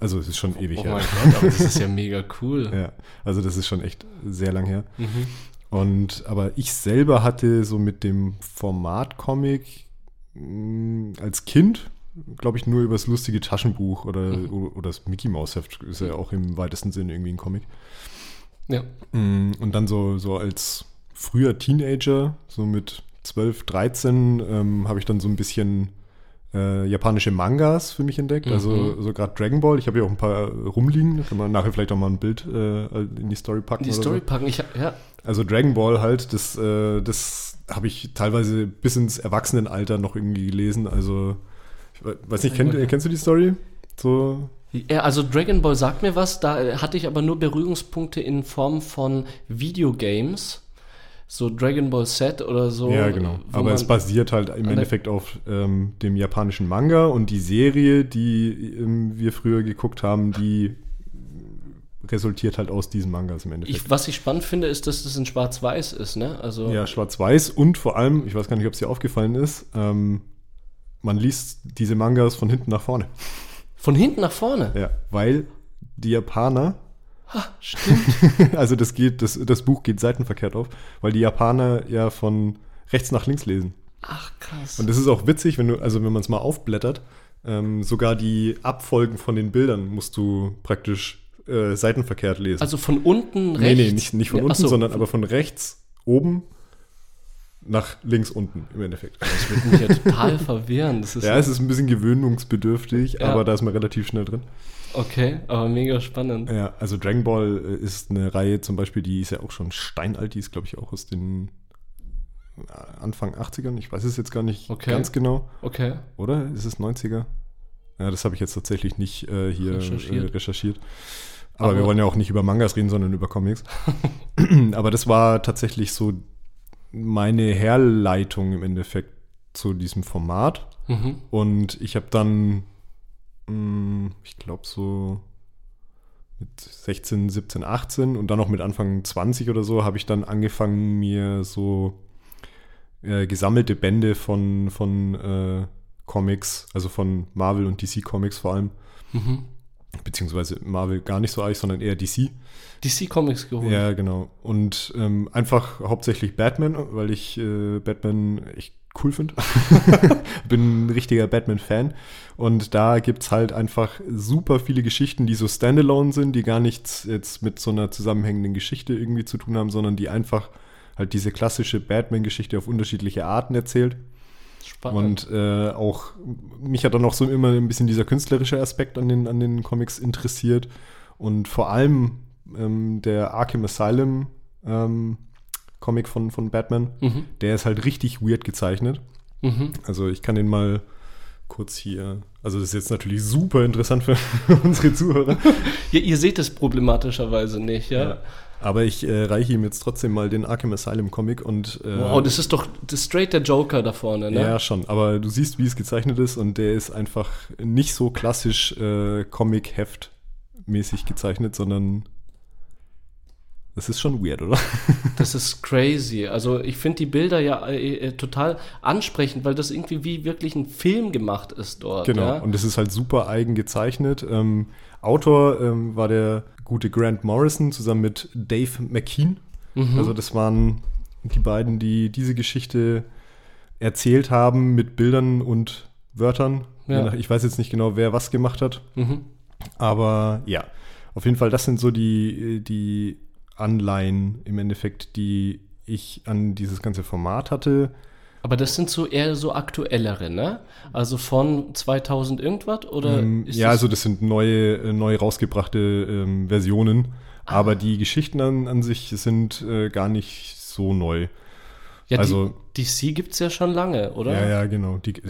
also es ist schon ewig Oh her. mein Gott, aber das ist ja mega cool. Ja, also das ist schon echt sehr lang her. Mhm. Und aber ich selber hatte so mit dem Format Comic mh, als Kind, glaube ich, nur übers lustige Taschenbuch oder, oder das Mickey Mouse Heft ist ja auch im weitesten Sinne irgendwie ein Comic. Ja. Mm, Und dann so, so als früher Teenager, so mit 12, 13, ähm, habe ich dann so ein bisschen äh, japanische Mangas für mich entdeckt. Also Mhm. so gerade Dragon Ball. Ich habe ja auch ein paar rumliegen. Da kann man nachher vielleicht auch mal ein Bild äh, in die Story packen. Die oder Story so. packen, ich hab, ja. Also Dragon Ball halt, das, äh, das habe ich teilweise bis ins Erwachsenenalter noch irgendwie gelesen. Also, ich we- weiß nicht, kenn, kennst du die Story? So, ja. Also Dragon Ball sagt mir was, da hatte ich aber nur Berührungspunkte in Form von Videogames. So Dragon Ball Z oder so. ja, genau. Aber es basiert halt im Endeffekt auf ähm, dem japanischen Manga und die Serie, die ähm, wir früher geguckt haben, die resultiert halt aus diesen Mangas im Endeffekt. ich, was ich spannend finde, ist, dass das in Schwarz-Weiß ist, ne? Also ja, schwarz-weiß und vor allem, ich weiß gar nicht, ob es dir aufgefallen ist, ähm, man liest diese Mangas von hinten nach vorne. Von hinten nach vorne. Ja, weil die Japaner Ha, stimmt. also das geht, das, das Buch geht seitenverkehrt auf, weil die Japaner ja von rechts nach links lesen. Ach, krass. Und das ist auch witzig, wenn du, also wenn man es mal aufblättert, ähm, sogar die Abfolgen von den Bildern musst du praktisch äh, seitenverkehrt lesen. also von unten nee, rechts. nee, nicht, nicht von Ja, unten, so. sondern aber von rechts oben nach links unten im Endeffekt. Das würde mich ja total verwirren. Ja, es ist ein bisschen gewöhnungsbedürftig, Ja. aber da ist man relativ schnell drin. okay, aber mega spannend. Ja, also Dragon Ball äh, ist eine Reihe zum Beispiel, die ist ja auch schon steinalt, die ist glaube ich auch aus den äh, Anfang 80ern, ich weiß es jetzt gar nicht Okay. ganz genau, Okay. oder? Ist es 90er? Ja, das habe ich jetzt tatsächlich nicht äh, hier recherchiert. Recherchiert. Äh, recherchiert. Aber, Aber- wir wollen ja auch nicht über Mangas reden, sondern über Comics. Aber das war tatsächlich so meine Herleitung im Endeffekt zu diesem Format. Mhm. Und ich habe dann, mh, ich glaube so mit 16, 17, 18 und dann noch mit Anfang 20 oder so, habe ich dann angefangen, mir so äh, gesammelte Bände von, von äh, Comics, also von Marvel und DC Comics vor allem, Mhm. Beziehungsweise Marvel gar nicht so eigentlich, sondern eher DC. DC Comics geholt. Ja, genau. Und ähm, einfach hauptsächlich Batman, weil ich äh, Batman echt cool finde. Bin ein richtiger Batman-Fan. Und da gibt es halt einfach super viele Geschichten, die so standalone sind, die gar nichts jetzt mit so einer zusammenhängenden Geschichte irgendwie zu tun haben, sondern die einfach halt diese klassische Batman-Geschichte auf unterschiedliche Arten erzählt. Spannend. Und äh, auch mich hat dann auch so immer ein bisschen dieser künstlerische Aspekt an den, an den Comics interessiert. Und vor allem ähm, der Arkham Asylum ähm, Comic von, von Batman, mhm. der ist halt richtig weird gezeichnet. Mhm. Also ich kann den mal kurz hier. Also das ist jetzt natürlich super interessant für unsere Zuhörer. Ja, ihr seht es problematischerweise nicht, ja? Ja. Aber ich äh, reiche ihm jetzt trotzdem mal den Arkham Asylum Comic und. Äh, wow, das ist doch das straight der Joker da vorne, ne? Ja, schon. Aber du siehst, wie es gezeichnet ist und der ist einfach nicht so klassisch äh, Comic-Heft-mäßig gezeichnet, sondern das ist schon weird, oder? das ist crazy. Also ich finde die Bilder ja äh, äh, total ansprechend, weil das irgendwie wie wirklich ein Film gemacht ist dort. Genau, ja? und es ist halt super eigen gezeichnet. Ähm, Autor ähm, war der gute Grant Morrison zusammen mit Dave McKean. Mhm. Also das waren die beiden, die diese Geschichte erzählt haben mit Bildern und Wörtern. Ja. Ich weiß jetzt nicht genau, wer was gemacht hat. Mhm. Aber ja, auf jeden Fall, das sind so die, die Anleihen im Endeffekt, die ich an dieses ganze Format hatte. Aber das sind so eher so aktuellere, ne? Also von 2000 irgendwas oder? Ähm, ja, das also das sind neue, äh, neu rausgebrachte ähm, Versionen. Ah. Aber die Geschichten an, an sich sind äh, gar nicht so neu. Ja, also, DC gibt es ja schon lange, oder? Ja, ja, genau. Die,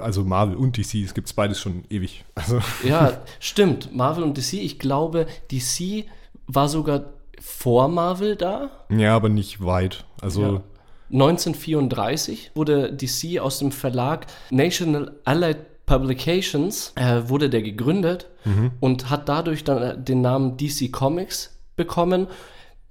also Marvel und DC, es gibt beides schon ewig. Also. Ja, stimmt. Marvel und DC, ich glaube, DC war sogar vor Marvel da. Ja, aber nicht weit. Also. Ja. 1934 wurde DC aus dem Verlag National Allied Publications äh, wurde der gegründet mhm. und hat dadurch dann äh, den Namen DC Comics bekommen.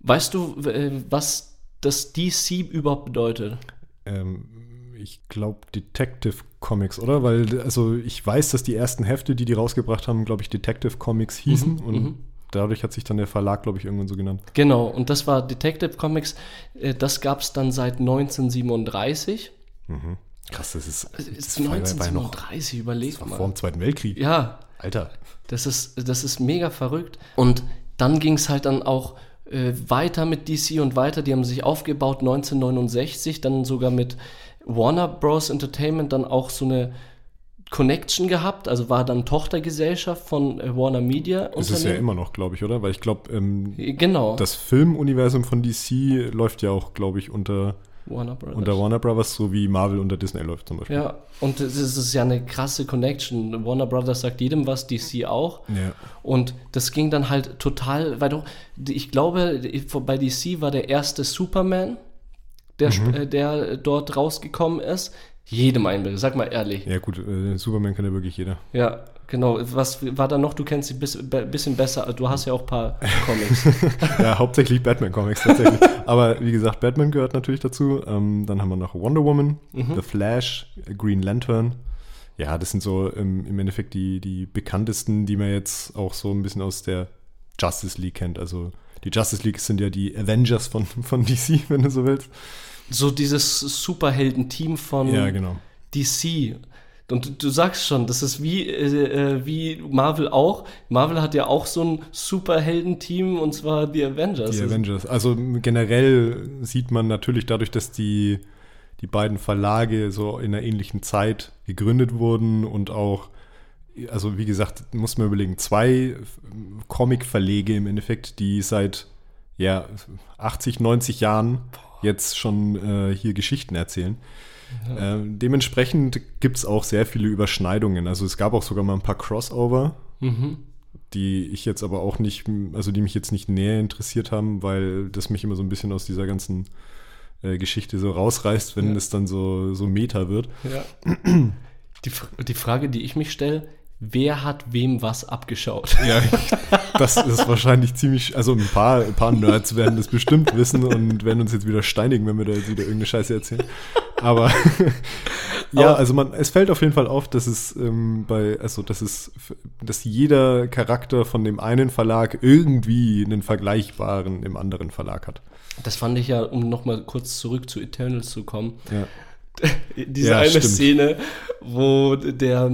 Weißt du, äh, was das DC überhaupt bedeutet? Ähm, ich glaube Detective Comics, oder? Weil also ich weiß, dass die ersten Hefte, die die rausgebracht haben, glaube ich Detective Comics hießen mhm, und mhm dadurch hat sich dann der Verlag, glaube ich, irgendwann so genannt. Genau, und das war Detective Comics. Äh, das gab es dann seit 1937. Mhm. Krass, das ist, das ist 1937, noch, überleg das war mal. Vor dem Zweiten Weltkrieg. Ja. Alter. Das ist, das ist mega verrückt. Und dann ging es halt dann auch äh, weiter mit DC und weiter. Die haben sich aufgebaut 1969, dann sogar mit Warner Bros. Entertainment dann auch so eine Connection gehabt, also war dann Tochtergesellschaft von äh, Warner Media. Das ist ja immer noch, glaube ich, oder? Weil ich glaube, ähm, genau. das Filmuniversum von DC läuft ja auch, glaube ich, unter Warner Brothers. Unter Warner Brothers, so wie Marvel unter Disney läuft zum Beispiel. Ja, und es ist ja eine krasse Connection. Warner Brothers sagt jedem was, DC auch. Ja. Und das ging dann halt total weiter. Ich glaube, bei DC war der erste Superman, der, mhm. äh, der dort rausgekommen ist jedem einbilden. Sag mal ehrlich. Ja, gut, äh, Superman kann ja wirklich jeder. Ja, genau. Was war da noch? Du kennst sie ein be bisschen besser. Du hast ja auch ein paar Comics. ja, hauptsächlich Batman-Comics tatsächlich. Aber wie gesagt, Batman gehört natürlich dazu. Ähm, dann haben wir noch Wonder Woman, mhm. The Flash, Green Lantern. Ja, das sind so ähm, im Endeffekt die, die bekanntesten, die man jetzt auch so ein bisschen aus der Justice League kennt. Also die Justice League sind ja die Avengers von, von DC, wenn du so willst so dieses Superhelden-Team von ja, genau. DC. Und du sagst schon, das ist wie, äh, äh, wie Marvel auch. Marvel hat ja auch so ein Superhelden-Team und zwar die Avengers. Die Avengers. Also generell sieht man natürlich dadurch, dass die, die beiden Verlage so in einer ähnlichen Zeit gegründet wurden und auch, also wie gesagt, muss man überlegen, zwei Comic-Verlege im Endeffekt, die seit ja, 80, 90 Jahren jetzt schon äh, hier Geschichten erzählen. Ja. Äh, dementsprechend gibt es auch sehr viele Überschneidungen. Also es gab auch sogar mal ein paar Crossover, mhm. die ich jetzt aber auch nicht, also die mich jetzt nicht näher interessiert haben, weil das mich immer so ein bisschen aus dieser ganzen äh, Geschichte so rausreißt, wenn ja. es dann so, so Meta wird. Ja. Die, die Frage, die ich mich stelle, wer hat wem was abgeschaut. Ja, das ist wahrscheinlich ziemlich, also ein paar, ein paar Nerds werden das bestimmt wissen und werden uns jetzt wieder steinigen, wenn wir da jetzt wieder irgendeine Scheiße erzählen. Aber ja, also man, es fällt auf jeden Fall auf, dass es ähm, bei, also dass es, dass jeder Charakter von dem einen Verlag irgendwie einen vergleichbaren im anderen Verlag hat. Das fand ich ja, um nochmal kurz zurück zu Eternals zu kommen. Ja. Diese ja, eine stimmt. Szene, wo der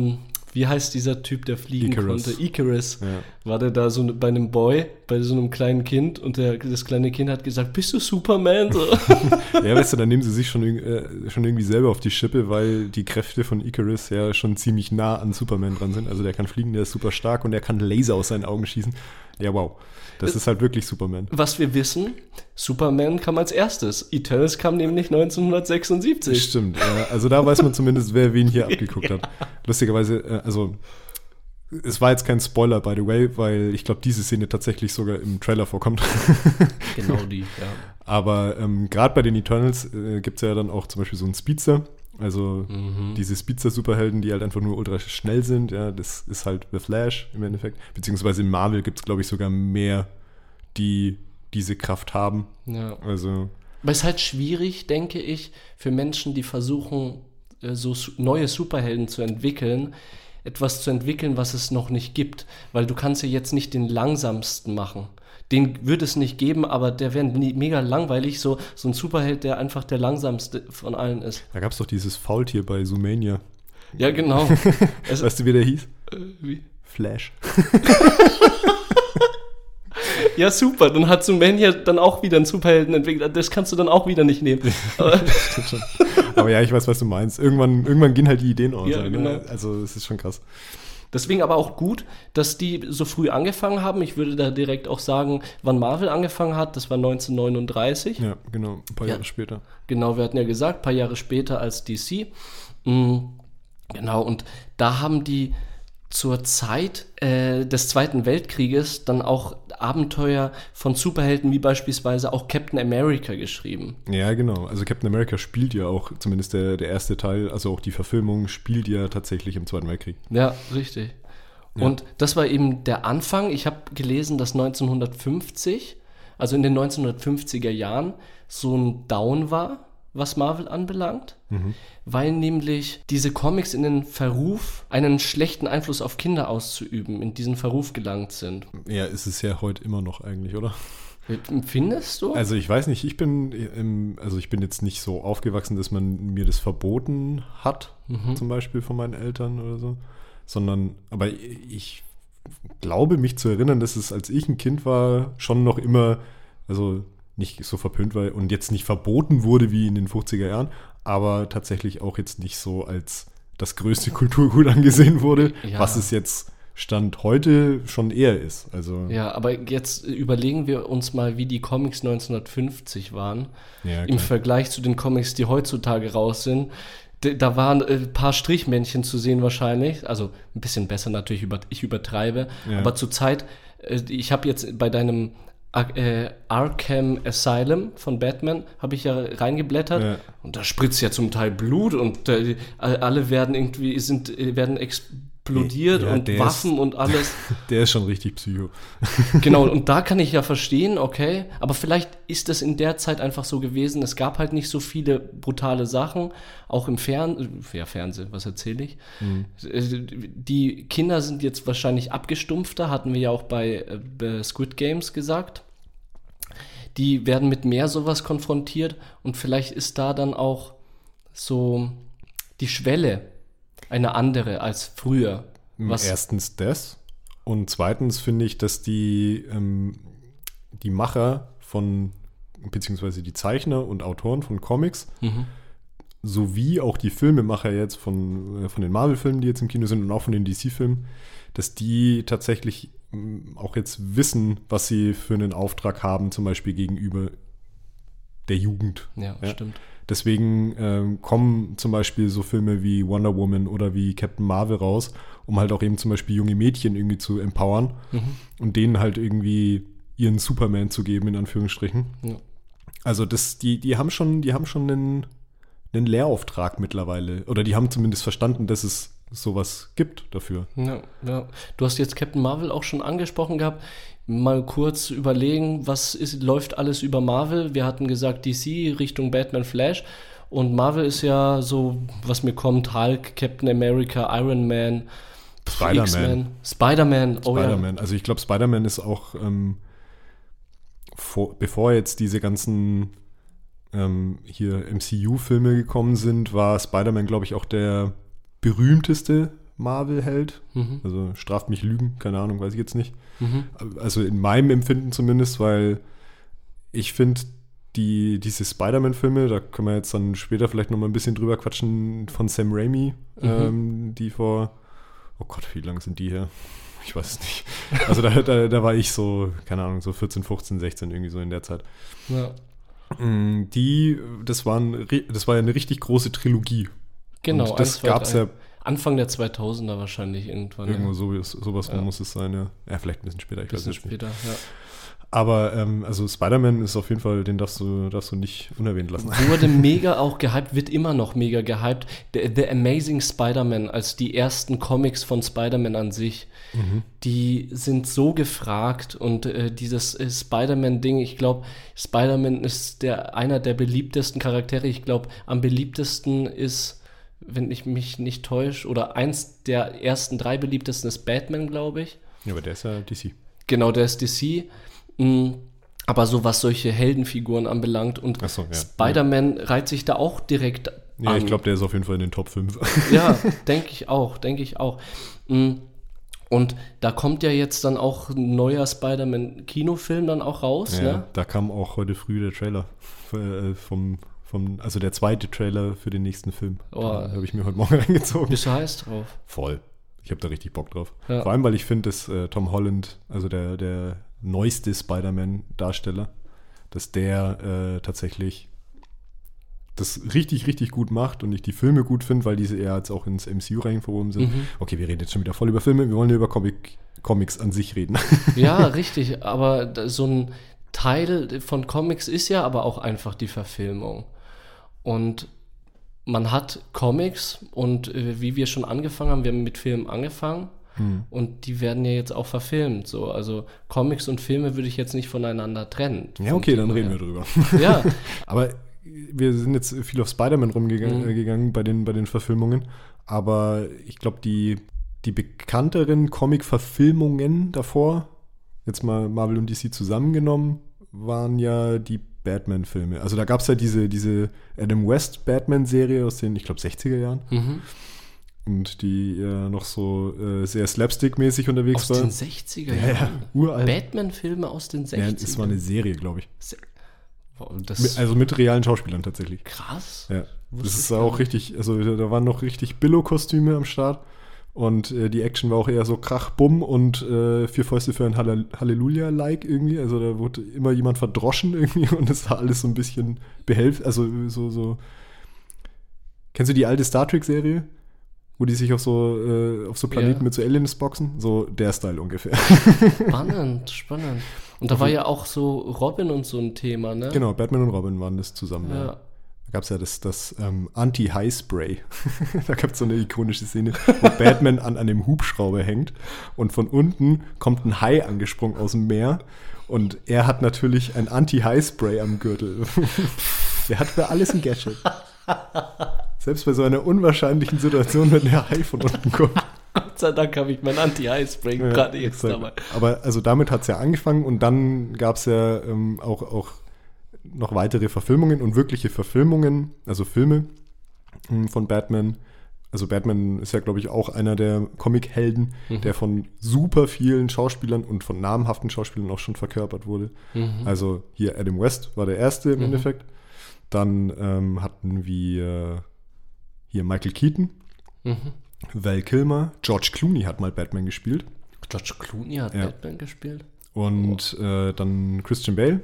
wie heißt dieser Typ, der fliegen Icarus. konnte? Icarus. Ja. War der da so bei einem Boy, bei so einem kleinen Kind und der, das kleine Kind hat gesagt, bist du Superman? So. ja, weißt du, dann nehmen sie sich schon, äh, schon irgendwie selber auf die Schippe, weil die Kräfte von Icarus ja schon ziemlich nah an Superman dran sind. Also der kann fliegen, der ist super stark und der kann Laser aus seinen Augen schießen. Ja, wow. Das ist halt wirklich Superman. Was wir wissen, Superman kam als erstes. Eternals kam nämlich 1976. Stimmt, also da weiß man zumindest, wer wen hier abgeguckt ja. hat. Lustigerweise, äh, also es war jetzt kein Spoiler, by the way, weil ich glaube, diese Szene tatsächlich sogar im Trailer vorkommt. Genau die, ja. Aber ähm, gerade bei den Eternals äh, gibt es ja dann auch zum Beispiel so einen Speedster. Also Mhm. diese Speedster-Superhelden, die halt einfach nur ultra schnell sind. Ja, das ist halt The Flash im Endeffekt. Beziehungsweise in Marvel gibt es, glaube ich, sogar mehr, die diese Kraft haben. ja. Also, Aber es ist halt schwierig, denke ich, für Menschen, die versuchen, äh, so neue Superhelden zu entwickeln, etwas zu entwickeln, was es noch nicht gibt. Weil du kannst ja jetzt nicht den langsamsten machen. Den würde es nicht geben, aber der wäre mega langweilig. So, so ein Superheld, der einfach der langsamste von allen ist. da gab es doch dieses Faultier bei Zoomania. Ja, genau. Weißt du, wie der hieß? äh, wie? Flash. Ja, super. Dann hat Sumania dann auch wieder einen Superhelden entwickelt. Das kannst du dann auch wieder nicht nehmen. Aber, ja, ich weiß, was du meinst. Irgendwann, irgendwann gehen halt die Ideen aus. Ja, ne? genau. Also, es ist schon krass. Deswegen aber auch gut, dass die so früh angefangen haben. Ich würde da direkt auch sagen, wann Marvel angefangen hat. Das war 1939. Ja, genau. Ein paar Ja. Jahre später. Genau, wir hatten ja gesagt, ein paar Jahre später als DC. Mm, Genau, und da haben die zur Zeit äh, des Zweiten Weltkrieges dann auch Abenteuer von Superhelden wie beispielsweise auch Captain America geschrieben. Ja, genau. Also Captain America spielt ja auch, zumindest der, der erste Teil, also auch die Verfilmung spielt ja tatsächlich im Zweiten Weltkrieg. Ja, richtig. Und das war eben der Anfang. Ich habe gelesen, dass 1950, also in den 1950er Jahren, so ein Down war, was Marvel anbelangt, weil nämlich diese Comics in den Verruf, einen schlechten Einfluss auf Kinder auszuüben, in diesen Verruf gelangt sind. Ja, ist es ja heute immer noch eigentlich, oder? Findest du? Also ich weiß nicht, ich bin, also ich bin jetzt nicht so aufgewachsen, dass man mir das verboten hat, zum Beispiel von meinen Eltern oder so, sondern, aber ich glaube mich zu erinnern, dass es, als ich ein Kind war, schon noch immer, also nicht so verpönt war und jetzt nicht verboten wurde wie in den 50er Jahren, aber tatsächlich auch jetzt nicht so als das größte Kulturgut angesehen wurde, Ja. was es jetzt Stand heute schon eher ist. Also ja, aber jetzt überlegen wir uns mal, wie die Comics 1950 waren. ja, im. Vergleich zu den Comics, die heutzutage raus sind. Da waren äh, ein paar Strichmännchen zu sehen wahrscheinlich. Also ein bisschen besser natürlich, ich übertreibe. Ja. Aber zur Zeit, äh, ich habe jetzt bei deinem äh, Arkham Asylum von Batman, habe ich ja reingeblättert. Ja. Und da spritzt ja zum Teil Blut und äh, alle werden irgendwie, sind, äh, werden explodiert Ja, und Waffen ist- und alles. Der ist schon richtig psycho. Genau, und da kann ich ja verstehen, okay, aber vielleicht ist es in der Zeit einfach so gewesen, es gab halt nicht so viele brutale Sachen, auch im Fern ja, Fernsehen, was erzähle ich? Äh, Die Kinder sind jetzt wahrscheinlich abgestumpfter, hatten wir ja auch bei, äh, bei Squid Games gesagt. Die werden mit mehr sowas konfrontiert und vielleicht ist da dann auch so die Schwelle eine andere als früher. Was, Erstens das. Und zweitens finde ich, dass die, ähm, die Macher von, beziehungsweise die Zeichner und Autoren von Comics, Mhm. sowie auch die Filmemacher jetzt von, äh, von den Marvel-Filmen, die jetzt im Kino sind und auch von den DC-Filmen, dass die tatsächlich ähm, auch jetzt wissen, was sie für einen Auftrag haben, zum Beispiel gegenüber der Jugend. ja, Ja. stimmt. Deswegen ähm, kommen zum Beispiel so Filme wie Wonder Woman oder wie Captain Marvel raus, um halt auch eben zum Beispiel junge Mädchen irgendwie zu empowern und denen halt irgendwie ihren Superman zu geben, in Anführungsstrichen. Ja. Also das, die, die haben schon, die haben schon einen, einen Lehrauftrag mittlerweile. Oder die haben zumindest verstanden, dass es sowas gibt dafür. Ja, ja. Du hast jetzt Captain Marvel auch schon angesprochen gehabt. Mal kurz überlegen, was ist, läuft alles über Marvel? Wir hatten gesagt DC Richtung Batman Flash. Und Marvel ist ja so, was mir kommt, Hulk, Captain America, Iron Man, Spider-Man. Spider-Man, oh Spider-Man. Also ich glaube, Spider-Man ist auch, ähm, vor, bevor jetzt diese ganzen ähm, hier MCU-Filme gekommen sind, war Spider-Man, glaube ich, auch der berühmteste Marvel-Held. Mhm. Also straft mich Lügen, keine Ahnung, weiß ich jetzt nicht. Mhm. Also in meinem Empfinden zumindest, weil ich finde, die, diese Spider-Man-Filme, da können wir jetzt dann später vielleicht noch mal ein bisschen drüber quatschen, von Sam Raimi, Mhm. ähm, die vor, oh Gott, wie lang sind die her? Ich weiß es nicht. Also da, da, da war ich so, keine Ahnung, so 14, 15, 16 irgendwie so in der Zeit. ja. Mm, Die, das, waren, das war ja eine richtig große Trilogie. Genau, Und das gab es ja Anfang der 2000er wahrscheinlich irgendwann. Irgendwo ja. so, sowas Ja. muss es sein, ja. Ja, vielleicht ein bisschen später, ich Bisschen weiß nicht. später, ja. Aber ähm, also Spider-Man ist auf jeden Fall, den darfst du, darfst du nicht unerwähnt lassen. Wurde mega auch gehypt, wird immer noch mega gehypt. The, The Amazing Spider-Man, als die ersten Comics von Spider-Man an sich, die sind so gefragt und äh, dieses äh, Spider-Man-Ding, ich glaube, Spider-Man ist der, einer der beliebtesten Charaktere. Ich glaube, am beliebtesten ist, wenn ich mich nicht täusche, oder eins der ersten drei beliebtesten ist Batman, glaube ich. Ja, aber der ist ja DC. Genau, der ist DC. Mm, Aber so was solche Heldenfiguren anbelangt und so, ja. Spider-Man reiht sich da auch direkt Ja, an. ich glaube, der ist auf jeden Fall in den Top 5. Ja, denke ich auch, denke ich auch. Mm, Und da kommt ja jetzt dann auch ein neuer Spider-Man-Kinofilm dann auch raus, ja, ne? Da kam auch heute früh der Trailer äh, vom, vom, also der zweite Trailer für den nächsten Film. Oh. Habe ich mir heute Morgen reingezogen. Bist du heiß drauf? Voll. Ich habe da richtig Bock drauf. Ja. Vor allem, weil ich finde, dass äh, Tom Holland, also der, der neueste Spider-Man-Darsteller, dass der äh, tatsächlich das richtig, richtig gut macht und ich die Filme gut finde, weil diese eher jetzt auch ins MCU reinverwoben sind. Mhm. Okay, wir reden jetzt schon wieder voll über Filme, wir wollen ja über Comic, Comics an sich reden. Ja, richtig, aber so ein Teil von Comics ist ja aber auch einfach die Verfilmung. Und man hat Comics und äh, wie wir schon angefangen haben, wir haben mit Filmen angefangen Hm. und die werden ja jetzt auch verfilmt. So. Also Comics und Filme würde ich jetzt nicht voneinander trennen. ja, okay, dann reden wir drüber. Ja, Aber wir sind jetzt viel auf Spider-Man rumgegangen Mhm. äh, gegangen bei, den, bei den Verfilmungen. Aber ich glaube, die, die bekannteren Comic-Verfilmungen davor, jetzt mal Marvel und DC zusammengenommen, waren ja die Batman-Filme. Also da gab es ja diese, diese Adam West Batman-Serie aus den, ich glaube, 60er Jahren. mhm. Und die ja noch so äh, sehr slapstick-mäßig unterwegs aus war. den 60er ja, ja, Jahren. uralt. Batman-Filme aus den 60er Ja, es war eine Serie, glaube ich. Se- das also mit realen Schauspielern tatsächlich. krass. Ja, das ist auch richtig, also da waren noch richtig Billo-Kostüme am Start und äh, die Action war auch eher so Krach, Bumm und äh, vier Fäuste für ein Halle- Halleluja-like irgendwie. Also da wurde immer jemand verdroschen irgendwie und das war alles so ein bisschen behelf, also so, so. Kennst du die alte Star Trek-Serie? Wo die sich auf so, äh, auf so Planeten Ja. mit so Aliens boxen? So der Style ungefähr. Spannend, spannend. Und da war ja auch so Robin und so ein Thema, ne? genau, Batman und Robin waren das zusammen. Ja. Ja. Da gab es ja das, das ähm, Anti-High-Spray. da gab es so eine ikonische Szene, wo Batman an einem Hubschrauber hängt und von unten kommt ein Hai angesprungen aus dem Meer und er hat natürlich ein Anti-High-Spray am Gürtel. Der hat für alles ein Gadget. Selbst bei so einer unwahrscheinlichen Situation, wenn der Hai von unten kommt. Gott sei Dank habe ich mein Anti-Eye-Spray Ja, gerade jetzt exakt. dabei. Aber also damit hat es ja angefangen und dann gab es ja ähm, auch, auch noch weitere Verfilmungen und wirkliche Verfilmungen, also Filme ähm, von Batman. Also Batman ist ja, glaube ich, auch einer der Comic-Helden, Mhm. der von super vielen Schauspielern und von namhaften Schauspielern auch schon verkörpert wurde. Mhm. Also hier Adam West war der erste im Endeffekt. Dann ähm, hatten wir hier Michael Keaton, Mhm. Val Kilmer, George Clooney hat mal Batman gespielt. George Clooney hat Ja. Batman gespielt. Und äh, dann Christian Bale.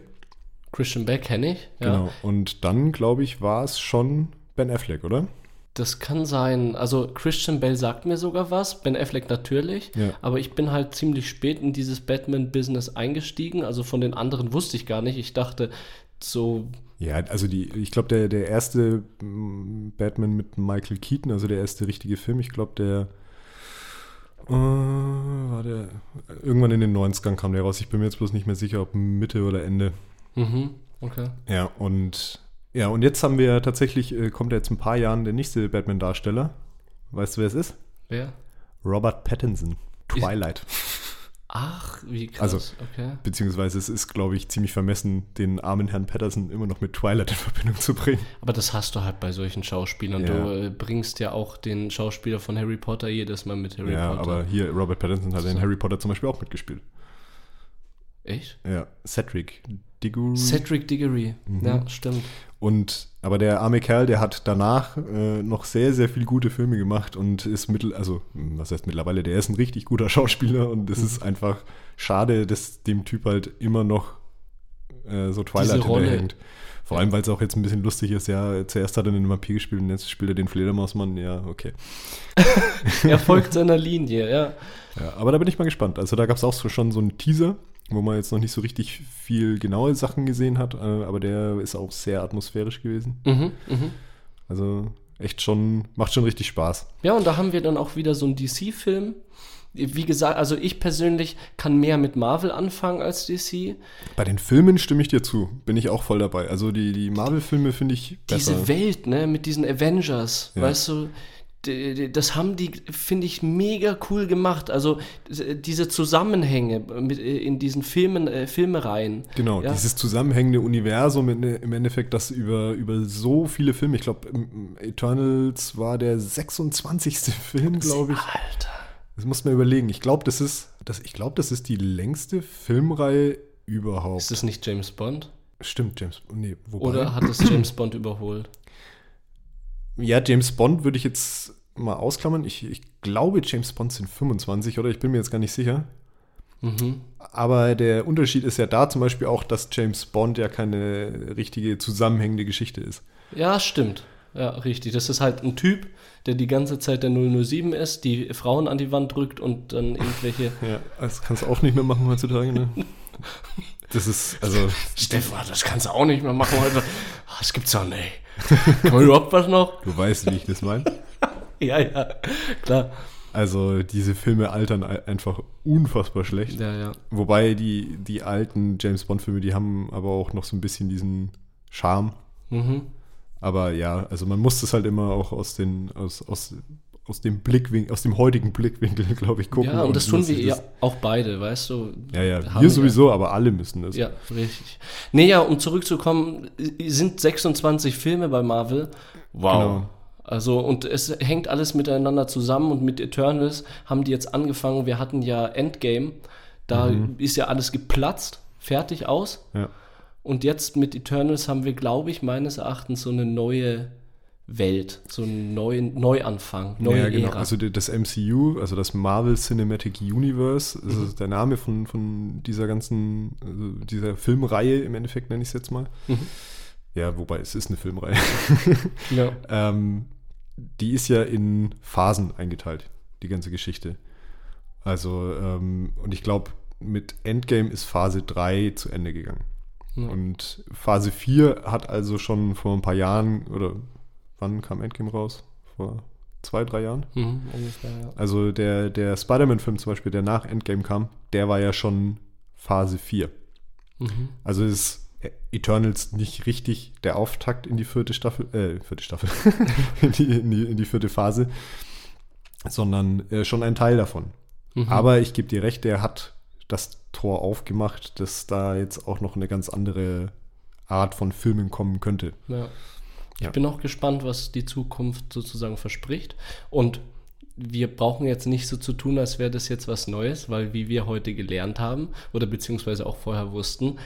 Christian Bale kenne ich. Ja. Genau. Und dann, glaube ich, war es schon Ben Affleck, oder? Das kann sein. Also Christian Bale sagt mir sogar was, Ben Affleck natürlich. Ja. Aber ich bin halt ziemlich spät in dieses Batman-Business eingestiegen. Also von den anderen wusste ich gar nicht. Ich dachte so, Ja, also die, ich glaube, der, der erste mm, Batman mit Michael Keaton, also der erste richtige Film, ich glaube, der äh, war der irgendwann in den 90ern kam der raus. Ich bin mir jetzt bloß nicht mehr sicher, ob Mitte oder Ende. Mhm, okay. Ja, und ja, und jetzt haben wir tatsächlich, äh, kommt ja jetzt ein paar Jahren der nächste Batman-Darsteller. Weißt du, wer es ist? Wer? Robert Pattinson. Twilight. Ach, wie krass. Also, okay. Beziehungsweise es ist, glaube ich, ziemlich vermessen, den armen Herrn Patterson immer noch mit Twilight in Verbindung zu bringen. Aber das hast du halt bei solchen Schauspielern. Ja. Du äh, bringst ja auch den Schauspieler von Harry Potter jedes Mal mit Harry ja, Potter. aber hier, Robert Pattinson hat in. Harry Potter zum Beispiel auch mitgespielt. Echt? Ja, Cedric Diggory. Cedric Diggory. Mhm. Ja, stimmt. und, aber der arme Kerl, der hat danach äh, noch sehr, sehr viele gute Filme gemacht und ist mittel, also, was heißt mittlerweile, der ist ein richtig guter Schauspieler und es ist einfach schade, dass dem Typ halt immer noch äh, so Twilight hinterherhängt. Vor allem, weil es auch jetzt ein bisschen lustig ist, ja, zuerst hat er den Vampir gespielt und jetzt spielt er den Fledermausmann, ja, okay. er folgt seiner Linie, ja. Ja, aber da bin ich mal gespannt. Also da gab es auch so schon so einen Teaser, wo man jetzt noch nicht so richtig viel genaue Sachen gesehen hat, äh, aber der ist auch sehr atmosphärisch gewesen. Mhm, mhm. Also echt schon, macht schon richtig Spaß. Ja, und da haben wir dann auch wieder so einen DC-Film. Wie gesagt, also ich persönlich kann mehr mit Marvel anfangen als DC. Bei den Filmen stimme ich dir zu, bin ich auch voll dabei. Also die, die Marvel-Filme finde ich besser. Diese Welt, ne, mit diesen Avengers, Ja. weißt du, das haben die, finde ich, mega cool gemacht. Also diese Zusammenhänge mit, äh, in diesen Filmen, äh, Filmereien. Genau, Ja. dieses zusammenhängende Universum im Endeffekt, das über, über so viele Filme, ich glaube, Eternals war der 26. Film, glaube ich. Alter. Das muss man überlegen. Ich glaube, das ist, das, ich glaube, das ist die längste Filmreihe überhaupt. Ist das nicht James Bond? Stimmt, James. Nee, wobei. Oder hat das James Bond überholt? Ja, James Bond würde ich jetzt mal ausklammern. Ich, ich glaube, James Bond sind 25, oder? Ich bin mir jetzt gar nicht sicher. Mhm. Aber der Unterschied ist ja da zum Beispiel auch, dass James Bond ja keine richtige zusammenhängende Geschichte ist. Ja, stimmt. Ja, richtig. Das ist halt ein Typ, der die ganze Zeit der 007 ist, die Frauen an die Wand drückt und dann irgendwelche. Ja, das kannst du auch nicht mehr machen heutzutage, ne? Das ist, also, Stefan, das kannst du auch nicht mehr machen heute. Ah, Das gibt's doch nicht. Kann man überhaupt was noch? du weißt, wie ich das meine. Ja, ja, klar. Also, diese Filme altern ei- einfach unfassbar schlecht. Ja, ja. Wobei die, die alten James Bond-Filme, die haben aber auch noch so ein bisschen diesen Charme. Mhm. Aber ja, also man muss das halt immer auch aus, den, aus, aus, aus dem Blickwinkel, aus dem heutigen Blickwinkel, glaube ich, gucken. Ja, und das tun wir ja auch beide, weißt du? Ja, ja, wir sowieso, aber alle müssen das. Ja, richtig. Nee, ja, um zurückzukommen, sind 26 Filme bei Marvel. Wow. Genau. Also, und es hängt alles miteinander zusammen und mit Eternals haben die jetzt angefangen. Wir hatten ja Endgame, da ist ja alles geplatzt, fertig aus. Ja. Und jetzt mit Eternals haben wir, glaube ich, meines Erachtens so eine neue Welt, so einen neuen Neuanfang, neue ja, genau. Ära. Also das MCU, also das Marvel Cinematic Universe, das Mhm. ist der Name von, von dieser ganzen, also dieser Filmreihe im Endeffekt, nenne ich es jetzt mal. Mhm. Ja, wobei es ist eine Filmreihe. ja. ähm, die ist ja in Phasen eingeteilt, die ganze Geschichte. Also, ähm, und ich glaube, mit Endgame ist Phase 3 zu Ende gegangen. Ja. Und Phase 4 hat also schon vor ein paar Jahren, oder wann kam Endgame raus? Vor zwei, drei Jahren? Mhm, ungefähr, ja. Also der, der Spider-Man-Film zum Beispiel, der nach Endgame kam, der war ja schon Phase 4. Mhm. Also ist Eternals nicht richtig der Auftakt in die vierte Staffel, äh, vierte Staffel, in, die, in, die, in die vierte Phase, sondern äh, schon ein Teil davon. Mhm. Aber ich gebe dir recht, der hat das Tor aufgemacht, dass da jetzt auch noch eine ganz andere Art von Filmen kommen könnte. Ja. Ich Ja. bin auch gespannt, was die Zukunft sozusagen verspricht. Und wir brauchen jetzt nicht so zu tun, als wäre das jetzt was Neues, weil wie wir heute gelernt haben oder beziehungsweise auch vorher wussten,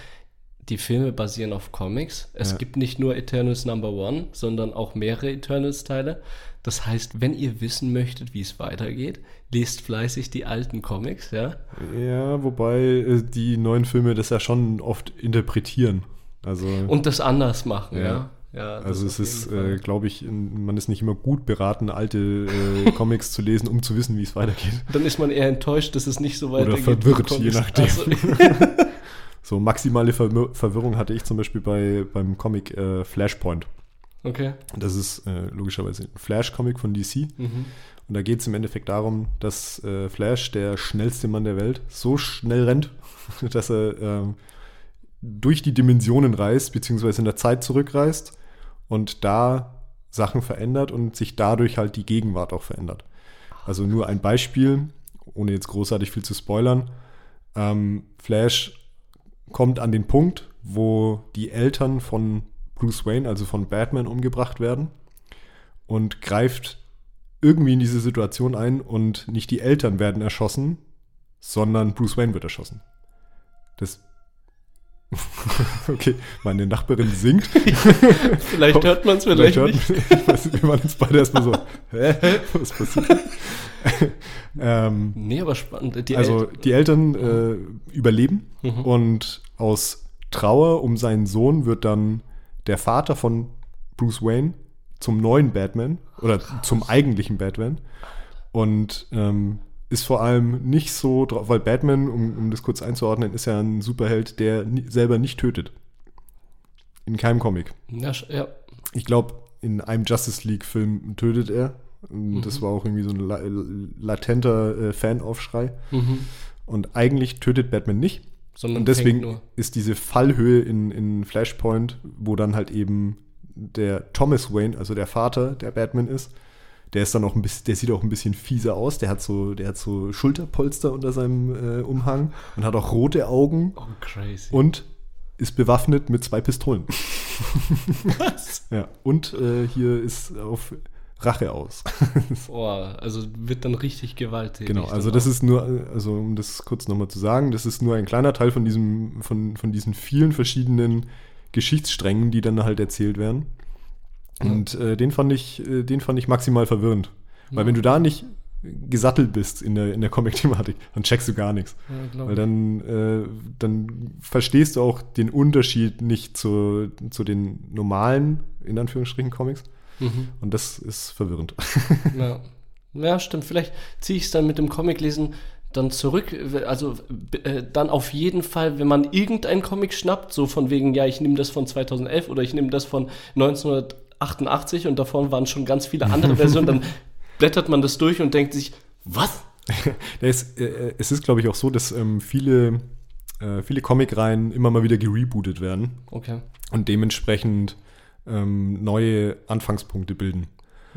die Filme basieren auf Comics. Es Ja. gibt nicht nur Eternals Number One, sondern auch mehrere Eternals-Teile. Das heißt, wenn ihr wissen möchtet, wie es weitergeht, lest fleißig die alten Comics, ja. Ja, wobei äh, die neuen Filme das ja schon oft interpretieren. Also, Und das anders machen, Ja. ja. Ja. also es ist, äh, glaube ich, man ist nicht immer gut beraten, alte äh, Comics zu lesen, um zu wissen, wie es weitergeht. Dann ist man eher enttäuscht, dass es nicht so Oder weitergeht. verwirrt, wie je nachdem. Also, So maximale Verwir Verwirrung hatte ich zum Beispiel bei, beim Comic äh, Flashpoint. okay. Das ist äh, logischerweise ein Flash-Comic von DC. Mhm. Und da geht es im Endeffekt darum, dass äh, Flash, der schnellste Mann der Welt, so schnell rennt, dass er ähm, durch die Dimensionen reist, beziehungsweise in der Zeit zurückreist und da Sachen verändert und sich dadurch halt die Gegenwart auch verändert. Also nur ein Beispiel, ohne jetzt großartig viel zu spoilern. Ähm, Flash kommt an den Punkt, wo die Eltern von Bruce Wayne, also von Batman, umgebracht werden und greift irgendwie in diese Situation ein und nicht die Eltern werden erschossen, sondern Bruce Wayne wird erschossen. Das. okay, meine Nachbarin singt. Vielleicht hört man es, vielleicht, hört nicht. man- weiß, wir waren jetzt beide erstmal so, hä, was passiert? ähm, Nee, aber spannend. Die also El- die Eltern äh, überleben Mhm. und aus Trauer um seinen Sohn wird dann der Vater von Bruce Wayne zum neuen Batman oder zum eigentlichen Batman. Und ähm, ist vor allem nicht so drauf, weil Batman, um, um das kurz einzuordnen, ist ja ein Superheld, der ni selber nicht tötet. In keinem Comic. Ja, ja. Ich glaube, in einem Justice League-Film tötet er. Und Mhm. Das war auch irgendwie so ein la latenter äh, Fanaufschrei. Mhm. Und eigentlich tötet Batman nicht. Sondern Und deswegen ist diese Fallhöhe in, in Flashpoint, wo dann halt eben der Thomas Wayne, also der Vater der Batman ist, der ist dann auch ein bisschen, der sieht auch ein bisschen fieser aus. Der hat so, der hat so Schulterpolster unter seinem äh, Umhang und hat auch rote Augen Oh, crazy. und ist bewaffnet mit zwei Pistolen. Was? Ja. Und äh, hier ist auf Rache aus. Oh, also wird dann richtig gewalttätig. Genau, also das ist nur, also um das kurz nochmal zu sagen, das ist nur ein kleiner Teil von diesem, von, von diesen vielen verschiedenen Geschichtssträngen, die dann halt erzählt werden. Und äh, den fand ich, äh, den fand ich maximal verwirrend. Weil wenn du da nicht gesattelt bist in der, in der Comic-Thematik, dann checkst du gar nichts. Ja, Weil dann, äh, dann verstehst du auch den Unterschied nicht zu, zu den normalen, in Anführungsstrichen, Comics. Mhm. Und das ist verwirrend. Ja. ja, stimmt. Vielleicht ziehe ich es dann mit dem Comiclesen dann zurück. Also äh, dann auf jeden Fall, wenn man irgendein Comic schnappt, so von wegen, ja, ich nehme das von 2011 oder ich nehme das von 1988 und davon waren schon ganz viele andere Versionen, dann blättert man das durch und denkt sich, was? Ist, äh, es ist, glaube ich, auch so, dass ähm, viele, äh, viele Comicreihen immer mal wieder gerebootet werden Okay. und dementsprechend ähm, neue Anfangspunkte bilden.